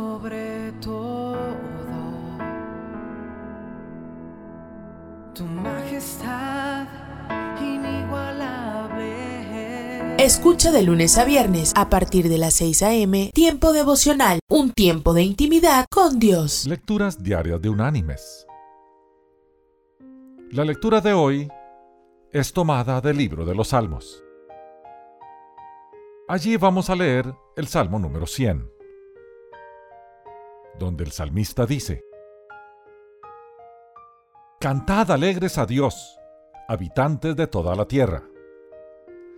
Escucha de lunes a viernes a partir de las 6 a.m. Tiempo devocional, un tiempo de intimidad con Dios. Lecturas diarias de Unánimes. La lectura de hoy es tomada del libro de los Salmos. Allí vamos a leer el Salmo número 100, donde el salmista dice, Cantad alegres a Dios, habitantes de toda la tierra.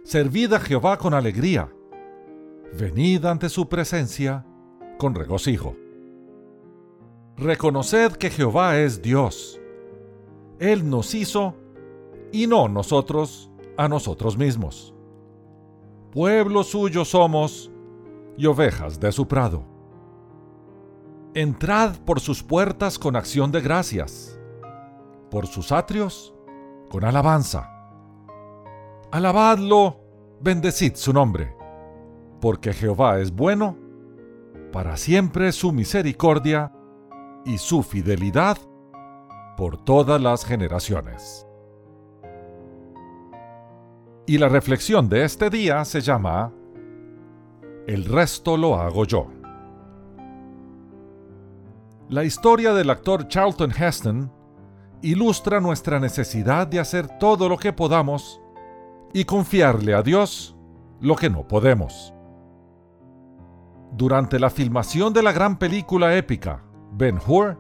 Servid a Jehová con alegría. Venid ante su presencia con regocijo. Reconoced que Jehová es Dios. Él nos hizo y no nosotros a nosotros mismos. Pueblo suyo somos y ovejas de su prado. Entrad por sus puertas con acción de gracias, por sus atrios con alabanza. Alabadlo, bendecid su nombre, porque Jehová es bueno, para siempre su misericordia y su fidelidad por todas las generaciones. Y la reflexión de este día se llama El resto lo hago yo. La historia del actor Charlton Heston ilustra nuestra necesidad de hacer todo lo que podamos y confiarle a Dios lo que no podemos. Durante la filmación de la gran película épica Ben Hur,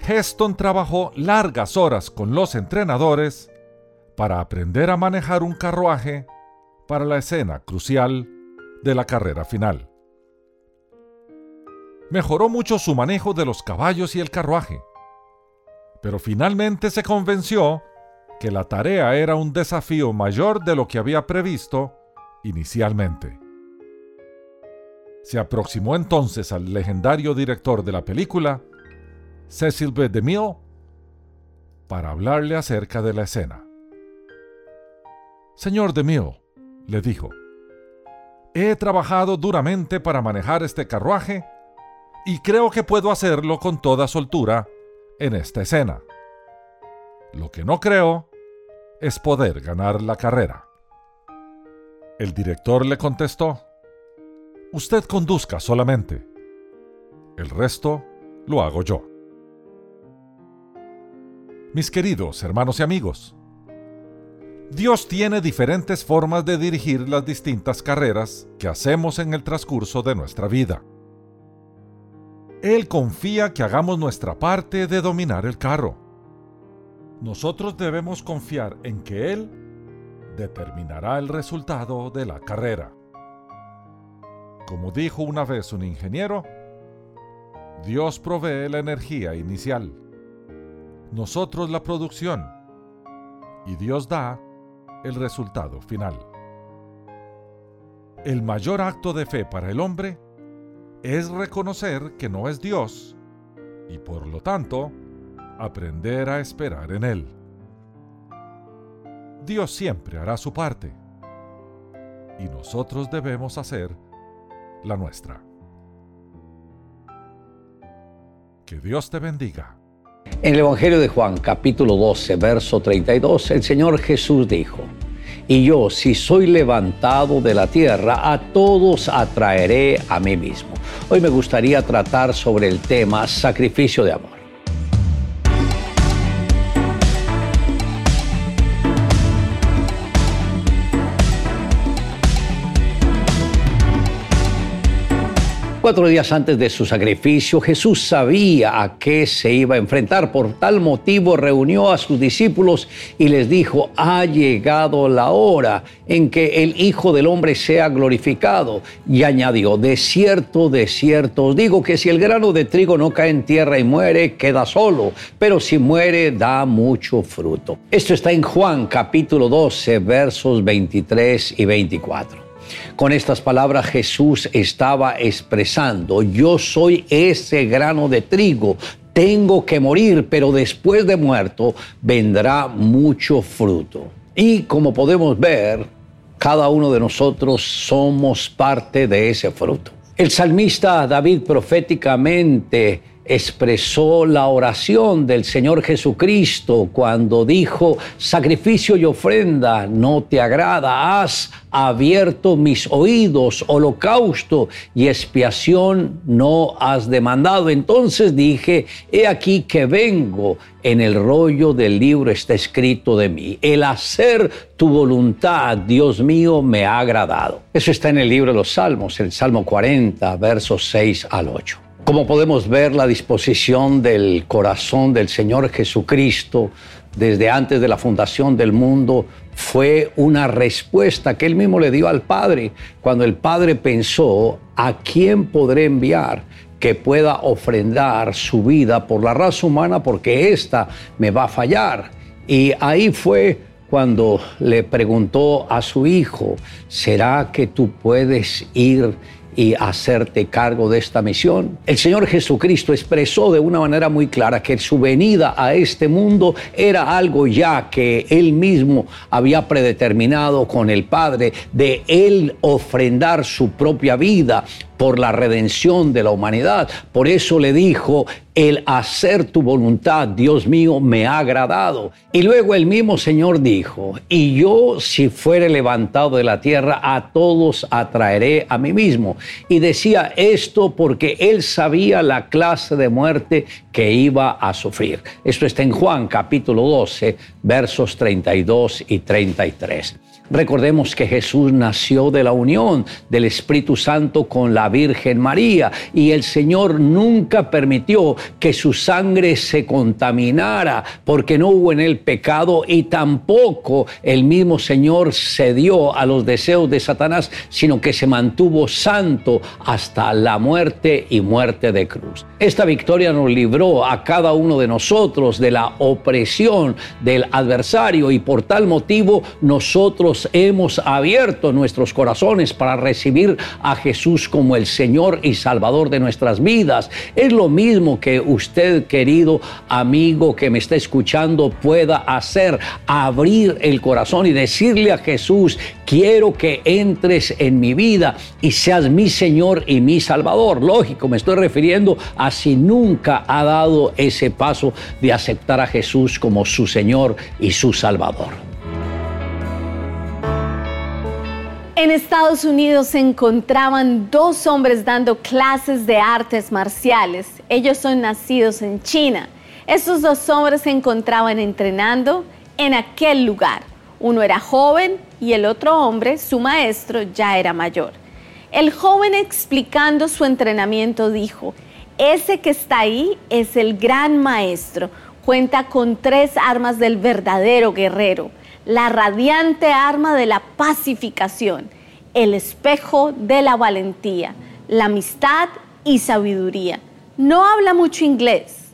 Heston trabajó largas horas con los entrenadores para aprender a manejar un carruaje para la escena crucial de la carrera final. Mejoró mucho su manejo de los caballos y el carruaje, pero finalmente se convenció que la tarea era un desafío mayor de lo que había previsto inicialmente. Se aproximó entonces al legendario director de la película, Cecil B. DeMille, para hablarle acerca de la escena. Señor DeMille, le dijo, he trabajado duramente para manejar este carruaje y creo que puedo hacerlo con toda soltura en esta escena. Lo que no creo es poder ganar la carrera. El director le contestó, Usted conduzca solamente. El resto lo hago yo. Mis queridos hermanos y amigos, Dios tiene diferentes formas de dirigir las distintas carreras que hacemos en el transcurso de nuestra vida. Él confía que hagamos nuestra parte de dominar el carro. Nosotros debemos confiar en que Él determinará el resultado de la carrera. Como dijo una vez un ingeniero, Dios provee la energía inicial, nosotros la producción, y Dios da el resultado final. El mayor acto de fe para el hombre es reconocer que no es Dios y por lo tanto aprender a esperar en Él. Dios siempre hará su parte y nosotros debemos hacer la nuestra. Que Dios te bendiga. En el Evangelio de Juan, capítulo 12, verso 32, el Señor Jesús dijo, Y yo, si soy levantado de la tierra, a todos atraeré a mí mismo. Hoy me gustaría tratar sobre el tema sacrificio de amor. Cuatro días antes de su sacrificio, Jesús sabía a qué se iba a enfrentar. Por tal motivo reunió a sus discípulos y les dijo, ha llegado la hora en que el Hijo del Hombre sea glorificado. Y añadió, de cierto, de cierto, os digo que si el grano de trigo no cae en tierra y muere, queda solo, pero si muere, da mucho fruto. Esto está en Juan capítulo 12, versos 23 y 24. Con estas palabras Jesús estaba expresando, yo soy ese grano de trigo, tengo que morir, pero después de muerto vendrá mucho fruto. Y como podemos ver, cada uno de nosotros somos parte de ese fruto. El salmista David proféticamente expresó la oración del Señor Jesucristo cuando dijo, sacrificio y ofrenda no te agrada, has abierto mis oídos, holocausto y expiación no has demandado. Entonces dije, he aquí que vengo, en el rollo del libro está escrito de mí, el hacer tu voluntad, Dios mío, me ha agradado. Eso está en el libro de los Salmos, el Salmo 40, versos 6 al 8. Como podemos ver la disposición del corazón del Señor Jesucristo desde antes de la fundación del mundo fue una respuesta que él mismo le dio al Padre cuando el Padre pensó a quién podré enviar que pueda ofrendar su vida por la raza humana porque ésta me va a fallar. Y ahí fue cuando le preguntó a su hijo, ¿será que tú puedes ir y hacerte cargo de esta misión. El Señor Jesucristo expresó de una manera muy clara que su venida a este mundo era algo ya que Él mismo había predeterminado con el Padre de Él ofrendar su propia vida por la redención de la humanidad. Por eso le dijo, el hacer tu voluntad, Dios mío, me ha agradado. Y luego el mismo Señor dijo, y yo si fuere levantado de la tierra, a todos atraeré a mí mismo. Y decía esto porque él sabía la clase de muerte que iba a sufrir. Esto está en Juan capítulo 12, versos 32 y 33. Recordemos que Jesús nació de la unión del Espíritu Santo con la Virgen María y el Señor nunca permitió que su sangre se contaminara porque no hubo en él pecado y tampoco el mismo Señor cedió a los deseos de Satanás, sino que se mantuvo santo hasta la muerte y muerte de cruz. Esta victoria nos libró a cada uno de nosotros de la opresión del adversario y por tal motivo nosotros hemos abierto nuestros corazones para recibir a Jesús como el Señor y Salvador de nuestras vidas. Es lo mismo que usted, querido amigo que me está escuchando, pueda hacer, abrir el corazón y decirle a Jesús, quiero que entres en mi vida y seas mi Señor y mi Salvador. Lógico, me estoy refiriendo a si nunca ha dado ese paso de aceptar a Jesús como su Señor y su Salvador. En Estados Unidos se encontraban dos hombres dando clases de artes marciales. Ellos son nacidos en China. Estos dos hombres se encontraban entrenando en aquel lugar. Uno era joven y el otro hombre, su maestro, ya era mayor. El joven explicando su entrenamiento dijo, ese que está ahí es el gran maestro. Cuenta con tres armas del verdadero guerrero la radiante arma de la pacificación, el espejo de la valentía, la amistad y sabiduría. No habla mucho inglés.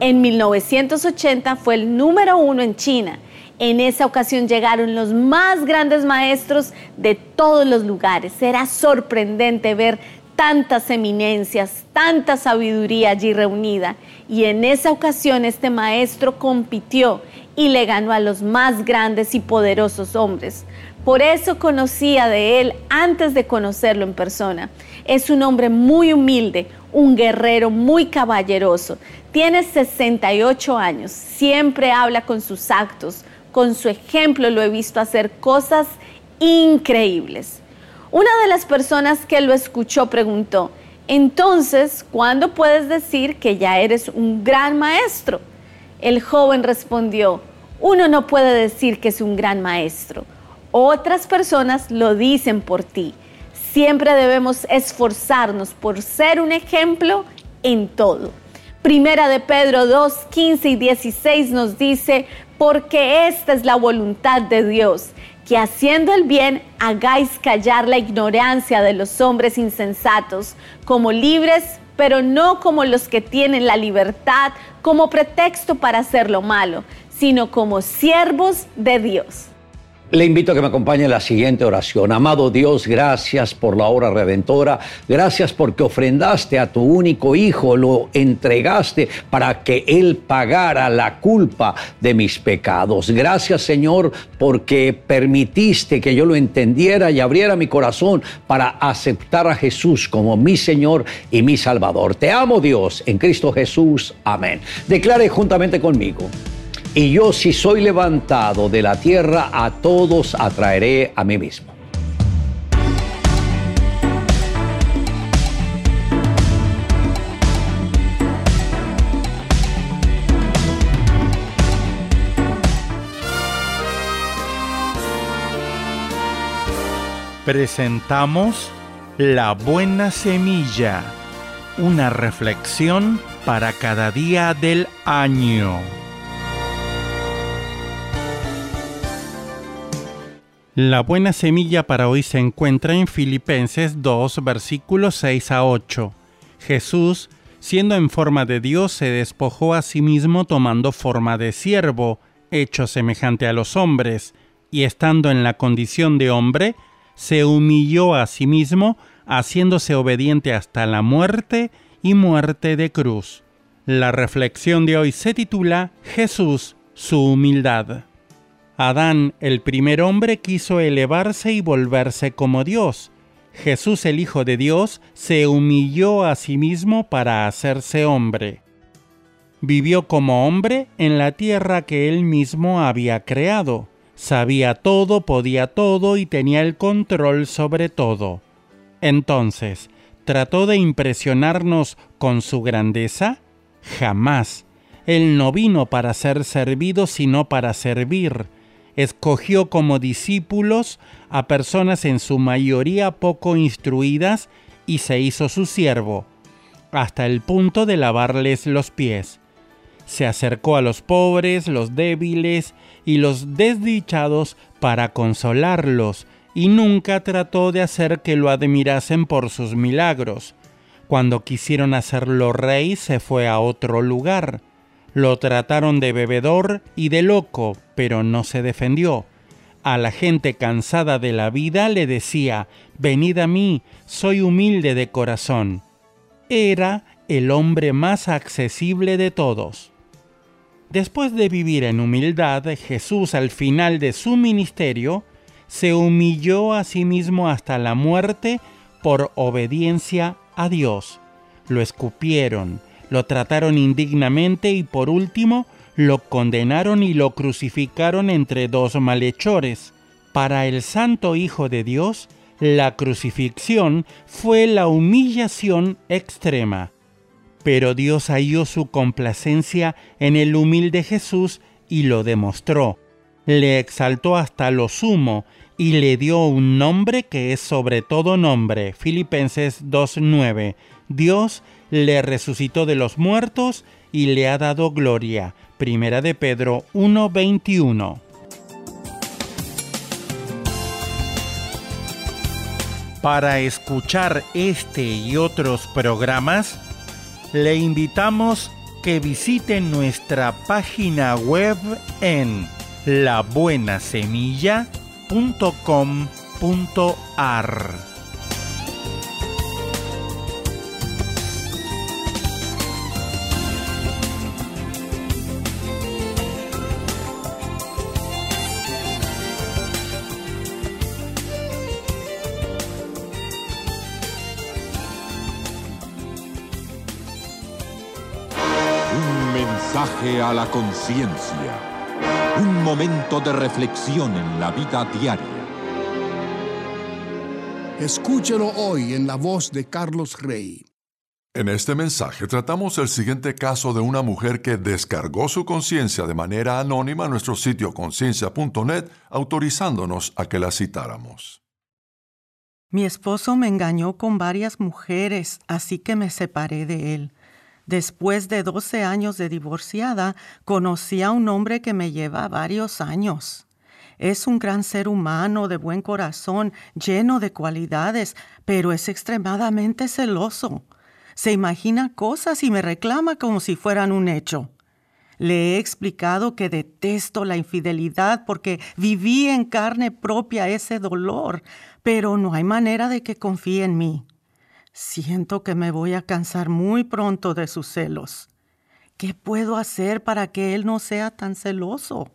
En 1980 fue el número uno en China. En esa ocasión llegaron los más grandes maestros de todos los lugares. Era sorprendente ver tantas eminencias, tanta sabiduría allí reunida. Y en esa ocasión este maestro compitió y le ganó a los más grandes y poderosos hombres. Por eso conocía de él antes de conocerlo en persona. Es un hombre muy humilde, un guerrero muy caballeroso. Tiene 68 años, siempre habla con sus actos, con su ejemplo lo he visto hacer cosas increíbles. Una de las personas que lo escuchó preguntó, entonces, ¿cuándo puedes decir que ya eres un gran maestro? El joven respondió, uno no puede decir que es un gran maestro. Otras personas lo dicen por ti. Siempre debemos esforzarnos por ser un ejemplo en todo. Primera de Pedro 2, 15 y 16 nos dice, porque esta es la voluntad de Dios, que haciendo el bien hagáis callar la ignorancia de los hombres insensatos, como libres pero no como los que tienen la libertad como pretexto para hacer lo malo, sino como siervos de Dios. Le invito a que me acompañe en la siguiente oración. Amado Dios, gracias por la hora redentora. Gracias porque ofrendaste a tu único Hijo, lo entregaste para que Él pagara la culpa de mis pecados. Gracias Señor porque permitiste que yo lo entendiera y abriera mi corazón para aceptar a Jesús como mi Señor y mi Salvador. Te amo Dios en Cristo Jesús. Amén. Declare juntamente conmigo. Y yo si soy levantado de la tierra, a todos atraeré a mí mismo. Presentamos La Buena Semilla, una reflexión para cada día del año. La buena semilla para hoy se encuentra en Filipenses 2, versículos 6 a 8. Jesús, siendo en forma de Dios, se despojó a sí mismo tomando forma de siervo, hecho semejante a los hombres, y estando en la condición de hombre, se humilló a sí mismo, haciéndose obediente hasta la muerte y muerte de cruz. La reflexión de hoy se titula Jesús, su humildad. Adán, el primer hombre, quiso elevarse y volverse como Dios. Jesús, el Hijo de Dios, se humilló a sí mismo para hacerse hombre. Vivió como hombre en la tierra que él mismo había creado. Sabía todo, podía todo y tenía el control sobre todo. Entonces, ¿trató de impresionarnos con su grandeza? Jamás. Él no vino para ser servido, sino para servir escogió como discípulos a personas en su mayoría poco instruidas y se hizo su siervo, hasta el punto de lavarles los pies. Se acercó a los pobres, los débiles y los desdichados para consolarlos, y nunca trató de hacer que lo admirasen por sus milagros. Cuando quisieron hacerlo rey, se fue a otro lugar lo trataron de bebedor y de loco, pero no se defendió. A la gente cansada de la vida le decía, Venid a mí, soy humilde de corazón. Era el hombre más accesible de todos. Después de vivir en humildad, Jesús al final de su ministerio se humilló a sí mismo hasta la muerte por obediencia a Dios. Lo escupieron, lo trataron indignamente y por último lo condenaron y lo crucificaron entre dos malhechores. Para el Santo Hijo de Dios, la crucifixión fue la humillación extrema. Pero Dios halló su complacencia en el humilde Jesús y lo demostró. Le exaltó hasta lo sumo y le dio un nombre que es sobre todo nombre. Filipenses 2.9. Dios le resucitó de los muertos y le ha dado gloria. Primera de Pedro 1:21. Para escuchar este y otros programas, le invitamos que visite nuestra página web en labuenasemilla.com.ar. a la conciencia. Un momento de reflexión en la vida diaria. Escúchelo hoy en la voz de Carlos Rey. En este mensaje tratamos el siguiente caso de una mujer que descargó su conciencia de manera anónima a nuestro sitio conciencia.net, autorizándonos a que la citáramos. Mi esposo me engañó con varias mujeres, así que me separé de él. Después de 12 años de divorciada, conocí a un hombre que me lleva varios años. Es un gran ser humano de buen corazón, lleno de cualidades, pero es extremadamente celoso. Se imagina cosas y me reclama como si fueran un hecho. Le he explicado que detesto la infidelidad porque viví en carne propia ese dolor, pero no hay manera de que confíe en mí. Siento que me voy a cansar muy pronto de sus celos. ¿Qué puedo hacer para que él no sea tan celoso?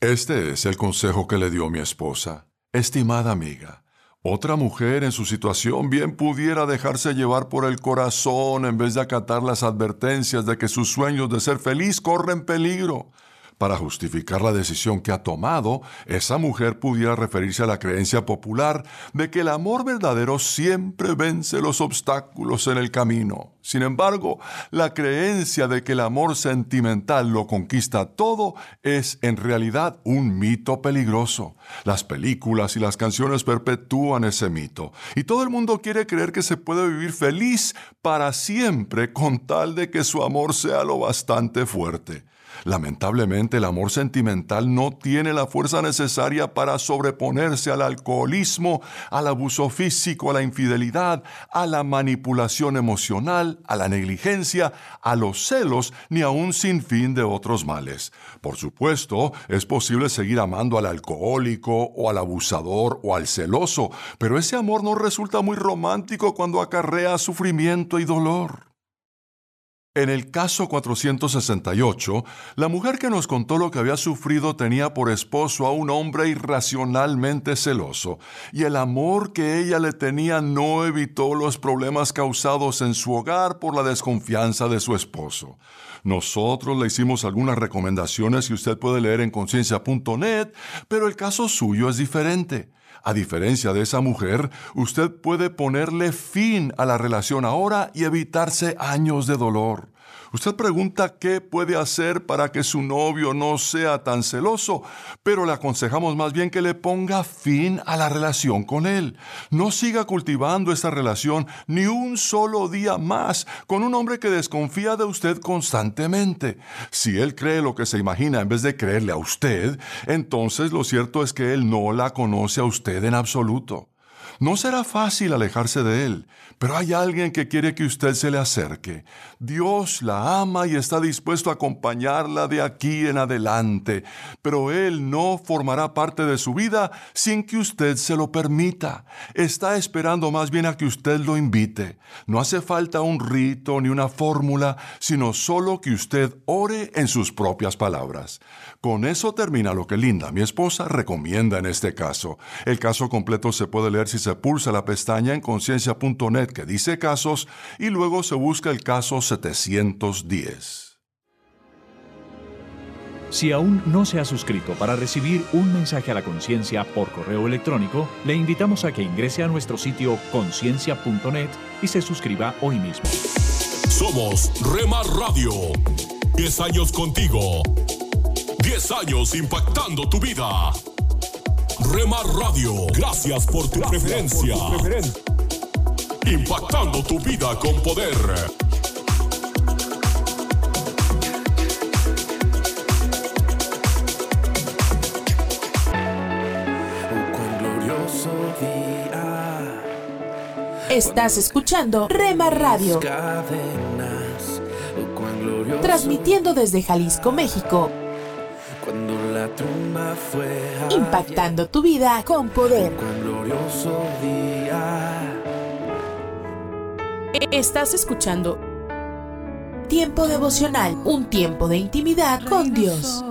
Este es el consejo que le dio mi esposa. Estimada amiga, otra mujer en su situación bien pudiera dejarse llevar por el corazón en vez de acatar las advertencias de que sus sueños de ser feliz corren peligro. Para justificar la decisión que ha tomado, esa mujer pudiera referirse a la creencia popular de que el amor verdadero siempre vence los obstáculos en el camino. Sin embargo, la creencia de que el amor sentimental lo conquista todo es en realidad un mito peligroso. Las películas y las canciones perpetúan ese mito, y todo el mundo quiere creer que se puede vivir feliz para siempre con tal de que su amor sea lo bastante fuerte. Lamentablemente el amor sentimental no tiene la fuerza necesaria para sobreponerse al alcoholismo, al abuso físico, a la infidelidad, a la manipulación emocional, a la negligencia, a los celos, ni a un sinfín de otros males. Por supuesto, es posible seguir amando al alcohólico o al abusador o al celoso, pero ese amor no resulta muy romántico cuando acarrea sufrimiento y dolor. En el caso 468, la mujer que nos contó lo que había sufrido tenía por esposo a un hombre irracionalmente celoso, y el amor que ella le tenía no evitó los problemas causados en su hogar por la desconfianza de su esposo. Nosotros le hicimos algunas recomendaciones que usted puede leer en conciencia.net, pero el caso suyo es diferente. A diferencia de esa mujer, usted puede ponerle fin a la relación ahora y evitarse años de dolor. Usted pregunta qué puede hacer para que su novio no sea tan celoso, pero le aconsejamos más bien que le ponga fin a la relación con él. No siga cultivando esta relación ni un solo día más con un hombre que desconfía de usted constantemente. Si él cree lo que se imagina en vez de creerle a usted, entonces lo cierto es que él no la conoce a usted en absoluto. No será fácil alejarse de Él, pero hay alguien que quiere que usted se le acerque. Dios la ama y está dispuesto a acompañarla de aquí en adelante, pero Él no formará parte de su vida sin que usted se lo permita. Está esperando más bien a que usted lo invite. No hace falta un rito ni una fórmula, sino solo que usted ore en sus propias palabras. Con eso termina lo que Linda, mi esposa, recomienda en este caso. El caso completo se puede leer si se pulsa la pestaña en conciencia.net que dice casos y luego se busca el caso 710. Si aún no se ha suscrito para recibir un mensaje a la conciencia por correo electrónico, le invitamos a que ingrese a nuestro sitio conciencia.net y se suscriba hoy mismo. Somos Rema Radio. 10 años contigo. 10 años impactando tu vida. Remar Radio, gracias por tu preferencia. Impactando tu vida con poder. Estás escuchando Rema Radio. Transmitiendo desde Jalisco, México Impactando tu vida con poder. Estás escuchando Tiempo devocional, un tiempo de intimidad con Dios.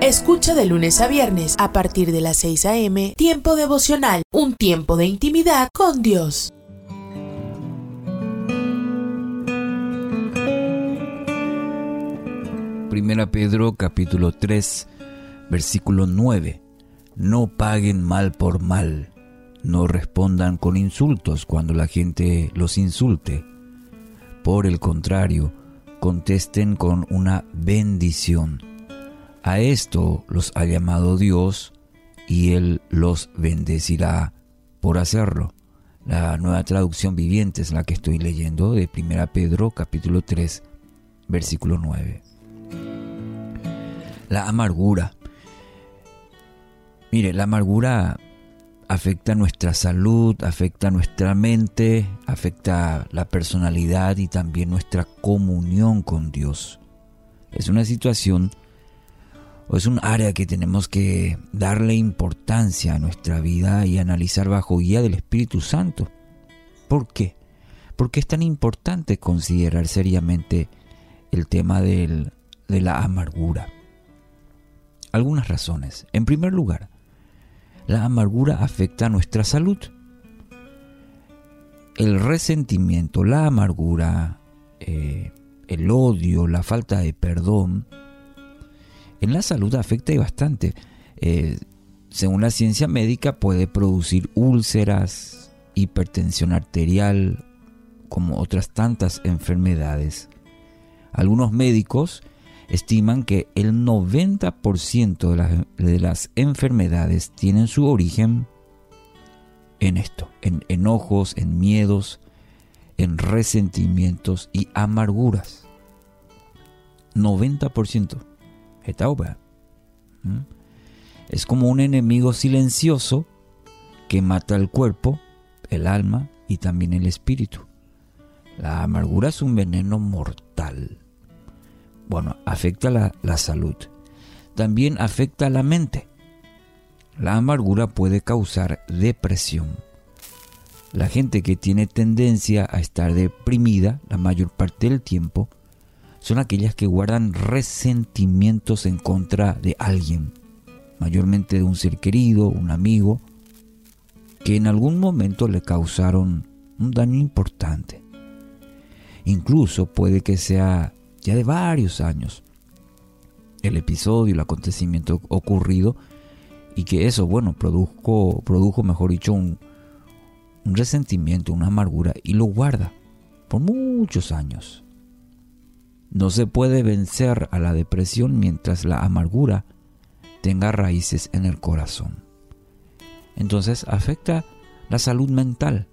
Escucha de lunes a viernes a partir de las 6 a.m. Tiempo devocional, un tiempo de intimidad con Dios. Primera Pedro capítulo 3 versículo 9. No paguen mal por mal. No respondan con insultos cuando la gente los insulte. Por el contrario, contesten con una bendición a esto los ha llamado Dios y Él los bendecirá por hacerlo. La nueva traducción viviente es la que estoy leyendo de 1 Pedro capítulo 3 versículo 9. La amargura. Mire, la amargura afecta nuestra salud, afecta nuestra mente, afecta la personalidad y también nuestra comunión con Dios. Es una situación o es un área que tenemos que darle importancia a nuestra vida y analizar bajo guía del Espíritu Santo. ¿Por qué? Porque es tan importante considerar seriamente el tema de la amargura. Algunas razones. En primer lugar, la amargura afecta a nuestra salud. El resentimiento, la amargura, eh, el odio, la falta de perdón, en la salud afecta bastante. Eh, según la ciencia médica puede producir úlceras, hipertensión arterial, como otras tantas enfermedades. Algunos médicos estiman que el 90% de las, de las, enfermedades tienen su origen en esto, en enojos, en miedos, en resentimientos y amarguras. 90%. ¿Mm? Es como un enemigo silencioso que mata el cuerpo, el alma y también el espíritu. La amargura es un veneno mortal. Bueno, afecta la, la salud. También afecta la mente. La amargura puede causar depresión. La gente que tiene tendencia a estar deprimida la mayor parte del tiempo son aquellas que guardan resentimientos en contra de alguien, mayormente de un ser querido, un amigo, que en algún momento le causaron un daño importante. Incluso puede que sea ya de varios años el episodio, el acontecimiento ocurrido y que eso, bueno, produjo, produjo mejor dicho, un, un resentimiento, una amargura y lo guarda por muchos años. No se puede vencer a la depresión mientras la amargura tenga raíces en el corazón. Entonces afecta la salud mental.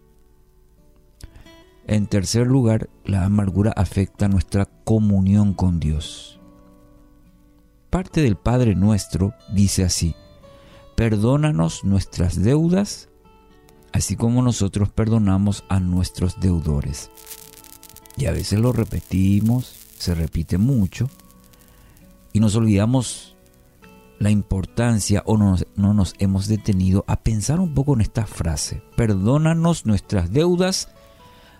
En tercer lugar, la amargura afecta nuestra comunión con Dios. Parte del Padre nuestro dice así, perdónanos nuestras deudas, así como nosotros perdonamos a nuestros deudores. Y a veces lo repetimos se repite mucho y nos olvidamos la importancia o no, no nos hemos detenido a pensar un poco en esta frase. Perdónanos nuestras deudas,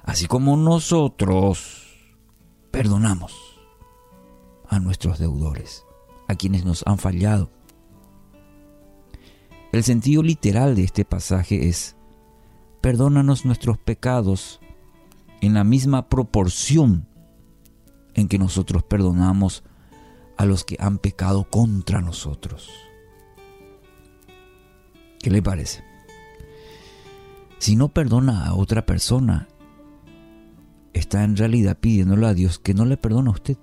así como nosotros perdonamos a nuestros deudores, a quienes nos han fallado. El sentido literal de este pasaje es, perdónanos nuestros pecados en la misma proporción en que nosotros perdonamos a los que han pecado contra nosotros. ¿Qué le parece? Si no perdona a otra persona, está en realidad pidiéndole a Dios que no le perdone a usted.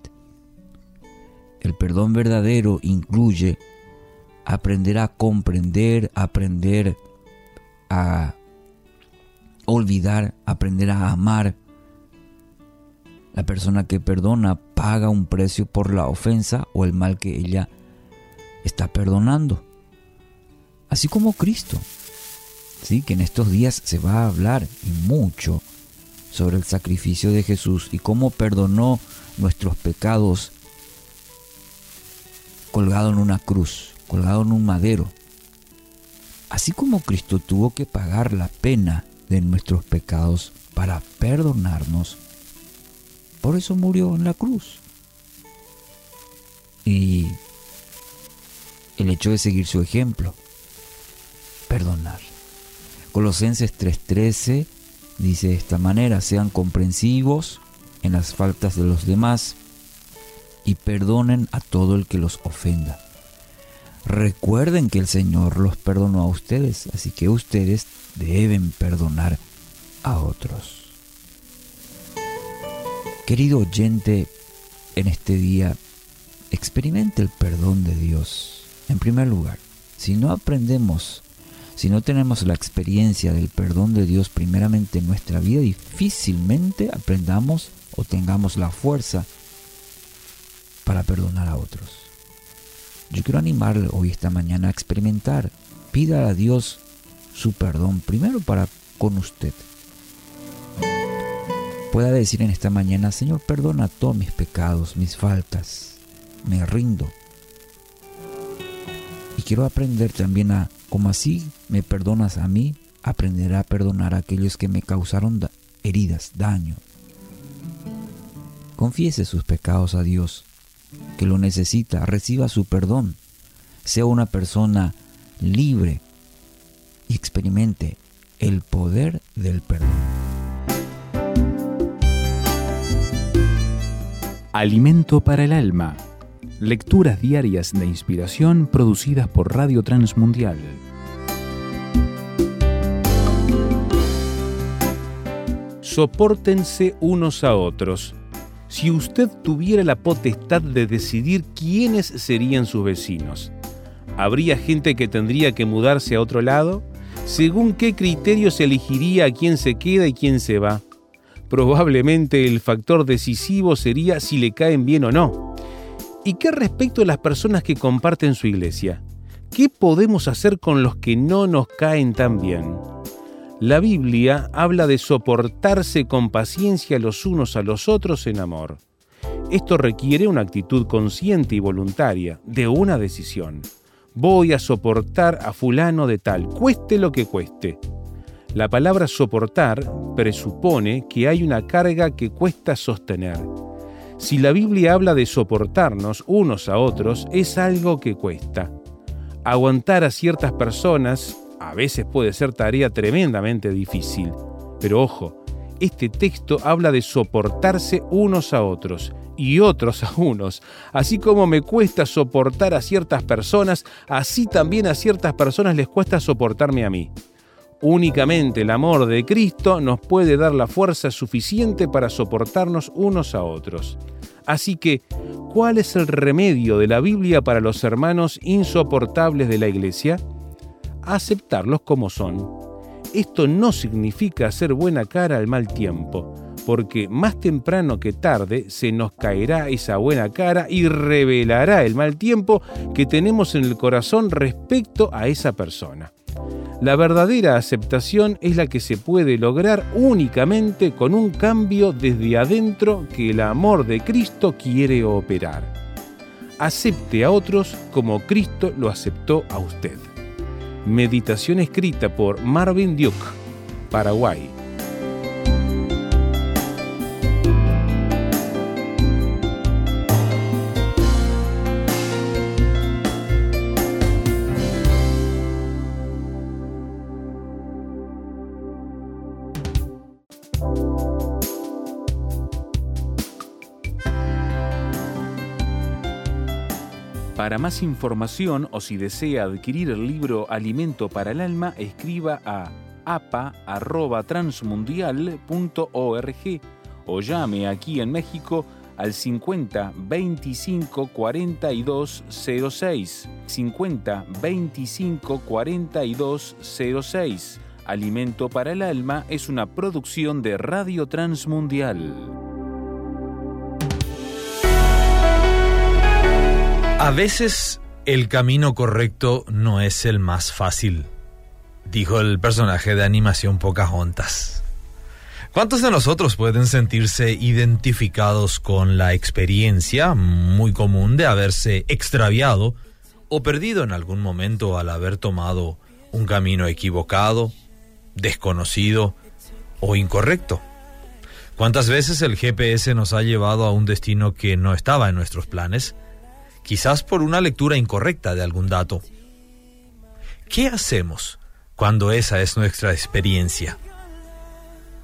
El perdón verdadero incluye aprender a comprender, aprender a olvidar, aprender a amar, la persona que perdona paga un precio por la ofensa o el mal que ella está perdonando. Así como Cristo. Sí, que en estos días se va a hablar y mucho sobre el sacrificio de Jesús y cómo perdonó nuestros pecados colgado en una cruz, colgado en un madero. Así como Cristo tuvo que pagar la pena de nuestros pecados para perdonarnos, por eso murió en la cruz. Y el hecho de seguir su ejemplo, perdonar. Colosenses 3:13 dice de esta manera, sean comprensivos en las faltas de los demás y perdonen a todo el que los ofenda. Recuerden que el Señor los perdonó a ustedes, así que ustedes deben perdonar a otros. Querido oyente, en este día experimente el perdón de Dios. En primer lugar, si no aprendemos, si no tenemos la experiencia del perdón de Dios primeramente en nuestra vida, difícilmente aprendamos o tengamos la fuerza para perdonar a otros. Yo quiero animarle hoy esta mañana a experimentar pida a Dios su perdón primero para con usted. Pueda decir en esta mañana, Señor, perdona todos mis pecados, mis faltas, me rindo. Y quiero aprender también a, como así me perdonas a mí, aprender a perdonar a aquellos que me causaron heridas, daño. Confiese sus pecados a Dios, que lo necesita, reciba su perdón, sea una persona libre y experimente el poder del perdón. Alimento para el alma. Lecturas diarias de inspiración producidas por Radio Transmundial. Sopórtense unos a otros. Si usted tuviera la potestad de decidir quiénes serían sus vecinos, ¿habría gente que tendría que mudarse a otro lado? ¿Según qué criterio se elegiría a quién se queda y quién se va? Probablemente el factor decisivo sería si le caen bien o no. ¿Y qué respecto a las personas que comparten su iglesia? ¿Qué podemos hacer con los que no nos caen tan bien? La Biblia habla de soportarse con paciencia los unos a los otros en amor. Esto requiere una actitud consciente y voluntaria, de una decisión voy a soportar a fulano de tal, cueste lo que cueste. La palabra soportar presupone que hay una carga que cuesta sostener. Si la Biblia habla de soportarnos unos a otros, es algo que cuesta. Aguantar a ciertas personas a veces puede ser tarea tremendamente difícil. Pero ojo, este texto habla de soportarse unos a otros y otros a unos. Así como me cuesta soportar a ciertas personas, así también a ciertas personas les cuesta soportarme a mí. Únicamente el amor de Cristo nos puede dar la fuerza suficiente para soportarnos unos a otros. Así que, ¿cuál es el remedio de la Biblia para los hermanos insoportables de la Iglesia? Aceptarlos como son. Esto no significa hacer buena cara al mal tiempo porque más temprano que tarde se nos caerá esa buena cara y revelará el mal tiempo que tenemos en el corazón respecto a esa persona. La verdadera aceptación es la que se puede lograr únicamente con un cambio desde adentro que el amor de Cristo quiere operar. Acepte a otros como Cristo lo aceptó a usted. Meditación escrita por Marvin Duke, Paraguay. Para más información o si desea adquirir el libro Alimento para el Alma, escriba a apa.transmundial.org o llame aquí en México al 50 25 42 06. 50 25 42 06. Alimento para el Alma es una producción de Radio Transmundial. A veces el camino correcto no es el más fácil, dijo el personaje de animación Pocahontas. ¿Cuántos de nosotros pueden sentirse identificados con la experiencia muy común de haberse extraviado o perdido en algún momento al haber tomado un camino equivocado, desconocido o incorrecto? ¿Cuántas veces el GPS nos ha llevado a un destino que no estaba en nuestros planes? quizás por una lectura incorrecta de algún dato. ¿Qué hacemos cuando esa es nuestra experiencia?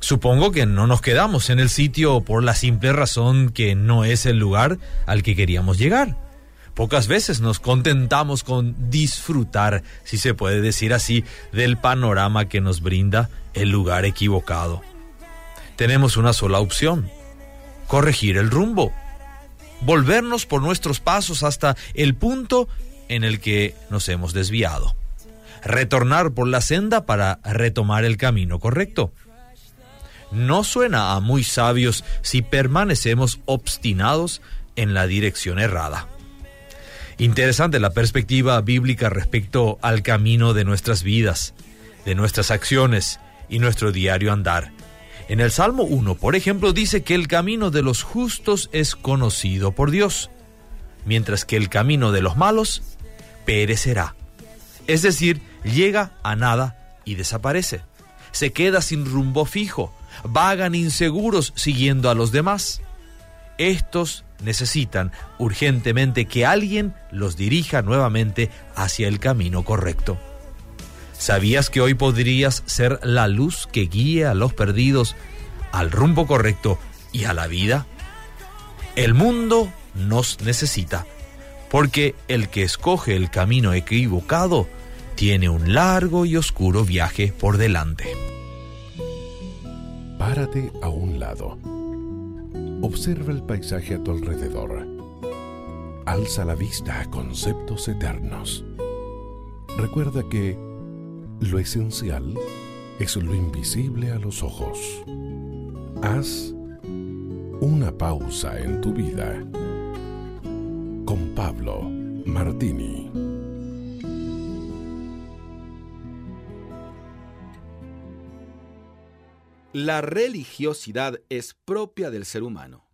Supongo que no nos quedamos en el sitio por la simple razón que no es el lugar al que queríamos llegar. Pocas veces nos contentamos con disfrutar, si se puede decir así, del panorama que nos brinda el lugar equivocado. Tenemos una sola opción, corregir el rumbo volvernos por nuestros pasos hasta el punto en el que nos hemos desviado. Retornar por la senda para retomar el camino correcto. No suena a muy sabios si permanecemos obstinados en la dirección errada. Interesante la perspectiva bíblica respecto al camino de nuestras vidas, de nuestras acciones y nuestro diario andar. En el Salmo 1, por ejemplo, dice que el camino de los justos es conocido por Dios, mientras que el camino de los malos perecerá. Es decir, llega a nada y desaparece. Se queda sin rumbo fijo, vagan inseguros siguiendo a los demás. Estos necesitan urgentemente que alguien los dirija nuevamente hacia el camino correcto. ¿Sabías que hoy podrías ser la luz que guíe a los perdidos al rumbo correcto y a la vida? El mundo nos necesita, porque el que escoge el camino equivocado tiene un largo y oscuro viaje por delante. Párate a un lado. Observa el paisaje a tu alrededor. Alza la vista a conceptos eternos. Recuerda que lo esencial es lo invisible a los ojos. Haz una pausa en tu vida. Con Pablo Martini. La religiosidad es propia del ser humano.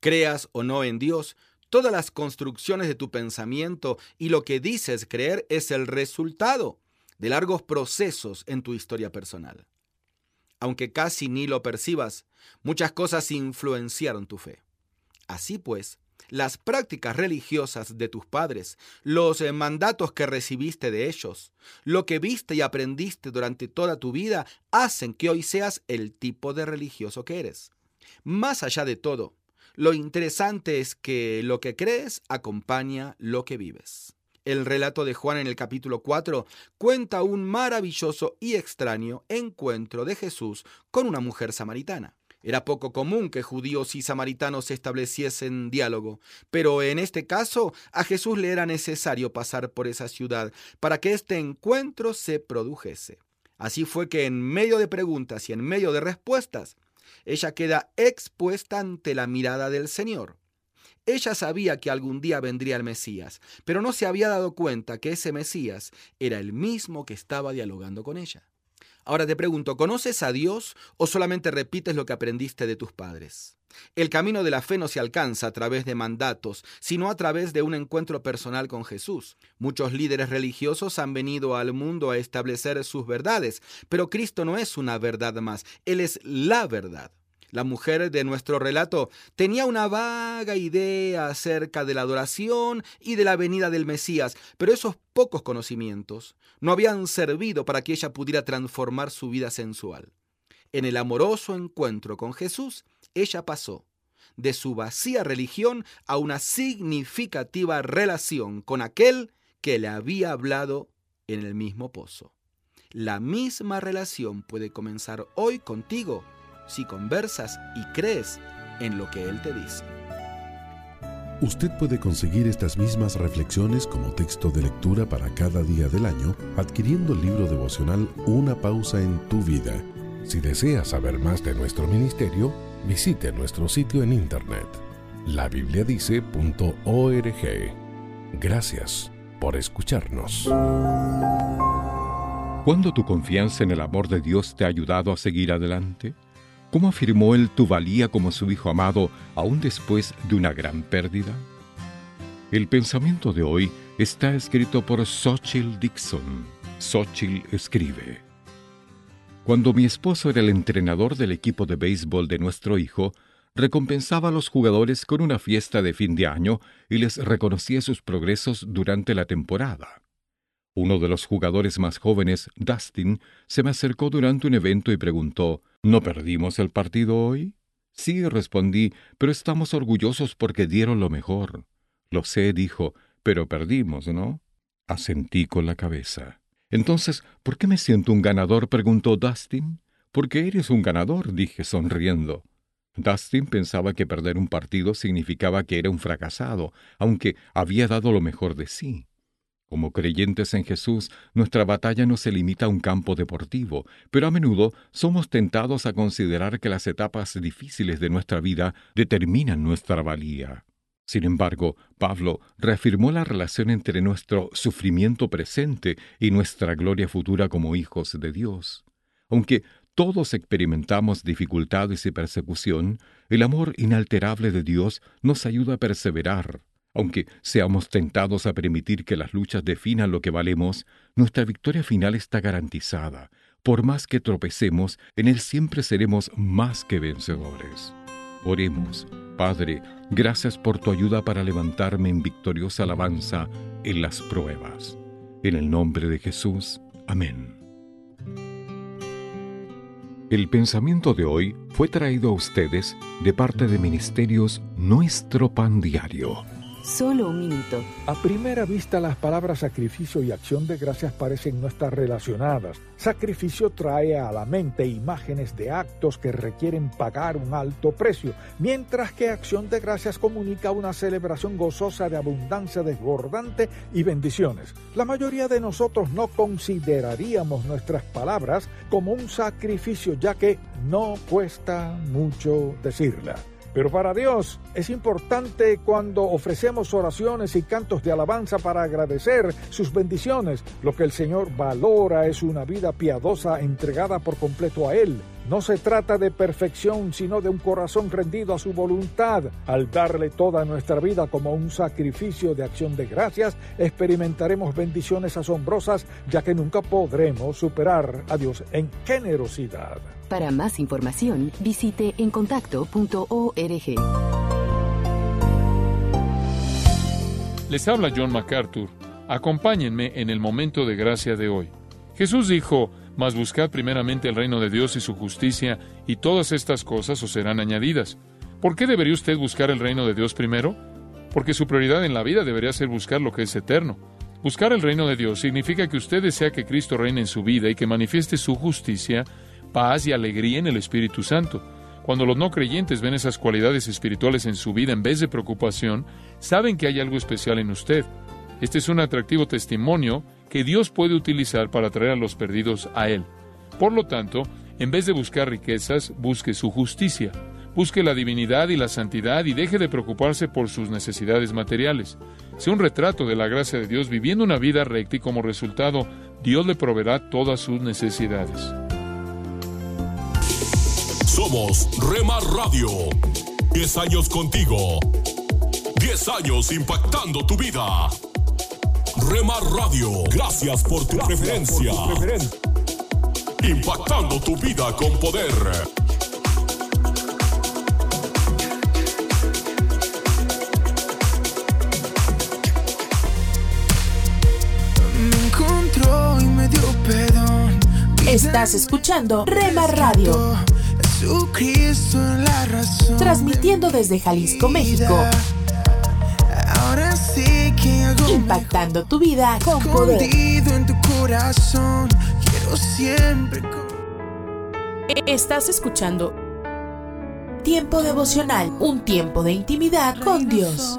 Creas o no en Dios, todas las construcciones de tu pensamiento y lo que dices creer es el resultado de largos procesos en tu historia personal. Aunque casi ni lo percibas, muchas cosas influenciaron tu fe. Así pues, las prácticas religiosas de tus padres, los eh, mandatos que recibiste de ellos, lo que viste y aprendiste durante toda tu vida, hacen que hoy seas el tipo de religioso que eres. Más allá de todo, lo interesante es que lo que crees acompaña lo que vives. El relato de Juan en el capítulo 4 cuenta un maravilloso y extraño encuentro de Jesús con una mujer samaritana. Era poco común que judíos y samaritanos estableciesen diálogo, pero en este caso a Jesús le era necesario pasar por esa ciudad para que este encuentro se produjese. Así fue que en medio de preguntas y en medio de respuestas, ella queda expuesta ante la mirada del Señor. Ella sabía que algún día vendría el Mesías, pero no se había dado cuenta que ese Mesías era el mismo que estaba dialogando con ella. Ahora te pregunto, ¿conoces a Dios o solamente repites lo que aprendiste de tus padres? El camino de la fe no se alcanza a través de mandatos, sino a través de un encuentro personal con Jesús. Muchos líderes religiosos han venido al mundo a establecer sus verdades, pero Cristo no es una verdad más, Él es la verdad. La mujer de nuestro relato tenía una vaga idea acerca de la adoración y de la venida del Mesías, pero esos pocos conocimientos no habían servido para que ella pudiera transformar su vida sensual. En el amoroso encuentro con Jesús, ella pasó de su vacía religión a una significativa relación con aquel que le había hablado en el mismo pozo. La misma relación puede comenzar hoy contigo si conversas y crees en lo que Él te dice. Usted puede conseguir estas mismas reflexiones como texto de lectura para cada día del año adquiriendo el libro devocional Una pausa en tu vida. Si desea saber más de nuestro ministerio, visite nuestro sitio en internet labibliadice.org. Gracias por escucharnos. ¿Cuándo tu confianza en el amor de Dios te ha ayudado a seguir adelante? ¿Cómo afirmó él tu valía como su hijo amado aún después de una gran pérdida? El pensamiento de hoy está escrito por Xochitl Dixon. Xochitl escribe. Cuando mi esposo era el entrenador del equipo de béisbol de nuestro hijo, recompensaba a los jugadores con una fiesta de fin de año y les reconocía sus progresos durante la temporada. Uno de los jugadores más jóvenes, Dustin, se me acercó durante un evento y preguntó, ¿No perdimos el partido hoy? Sí, respondí, pero estamos orgullosos porque dieron lo mejor. Lo sé, dijo, pero perdimos, ¿no? Asentí con la cabeza. Entonces, ¿por qué me siento un ganador? preguntó Dustin. Porque eres un ganador, dije sonriendo. Dustin pensaba que perder un partido significaba que era un fracasado, aunque había dado lo mejor de sí. Como creyentes en Jesús, nuestra batalla no se limita a un campo deportivo, pero a menudo somos tentados a considerar que las etapas difíciles de nuestra vida determinan nuestra valía. Sin embargo, Pablo reafirmó la relación entre nuestro sufrimiento presente y nuestra gloria futura como hijos de Dios. Aunque todos experimentamos dificultades y persecución, el amor inalterable de Dios nos ayuda a perseverar. Aunque seamos tentados a permitir que las luchas definan lo que valemos, nuestra victoria final está garantizada. Por más que tropecemos, en Él siempre seremos más que vencedores. Oremos. Padre, gracias por tu ayuda para levantarme en victoriosa alabanza en las pruebas. En el nombre de Jesús. Amén. El pensamiento de hoy fue traído a ustedes de parte de Ministerios Nuestro Pan Diario Solo un minuto. A primera vista las palabras sacrificio y acción de gracias parecen no estar relacionadas. Sacrificio trae a la mente imágenes de actos que requieren pagar un alto precio, mientras que acción de gracias comunica una celebración gozosa de abundancia desbordante y bendiciones. La mayoría de nosotros no consideraríamos nuestras palabras como un sacrificio ya que no cuesta mucho decirla. Pero para Dios es importante cuando ofrecemos oraciones y cantos de alabanza para agradecer sus bendiciones. Lo que el Señor valora es una vida piadosa entregada por completo a Él. No se trata de perfección, sino de un corazón rendido a su voluntad. Al darle toda nuestra vida como un sacrificio de acción de gracias, experimentaremos bendiciones asombrosas, ya que nunca podremos superar a Dios en generosidad. Para más información, visite encontacto.org. Les habla John MacArthur. Acompáñenme en el momento de gracia de hoy. Jesús dijo, mas buscad primeramente el reino de Dios y su justicia, y todas estas cosas os serán añadidas. ¿Por qué debería usted buscar el reino de Dios primero? Porque su prioridad en la vida debería ser buscar lo que es eterno. Buscar el reino de Dios significa que usted desea que Cristo reine en su vida y que manifieste su justicia, paz y alegría en el Espíritu Santo. Cuando los no creyentes ven esas cualidades espirituales en su vida en vez de preocupación, saben que hay algo especial en usted. Este es un atractivo testimonio que Dios puede utilizar para traer a los perdidos a Él. Por lo tanto, en vez de buscar riquezas, busque su justicia. Busque la divinidad y la santidad y deje de preocuparse por sus necesidades materiales. Sea un retrato de la gracia de Dios viviendo una vida recta y como resultado Dios le proveerá todas sus necesidades. Somos Rema Radio. 10 años contigo. 10 años impactando tu vida. Remar Radio, gracias por tu preferencia. Impactando tu vida con poder. Me encontró y me dio perdón. Estás escuchando Rema Radio. Jesucristo es la razón. Transmitiendo desde Jalisco, México. Ahora sí Impactando tu vida con poder. en tu corazón. Quiero siempre. Estás escuchando Tiempo devocional, un tiempo de intimidad con Dios.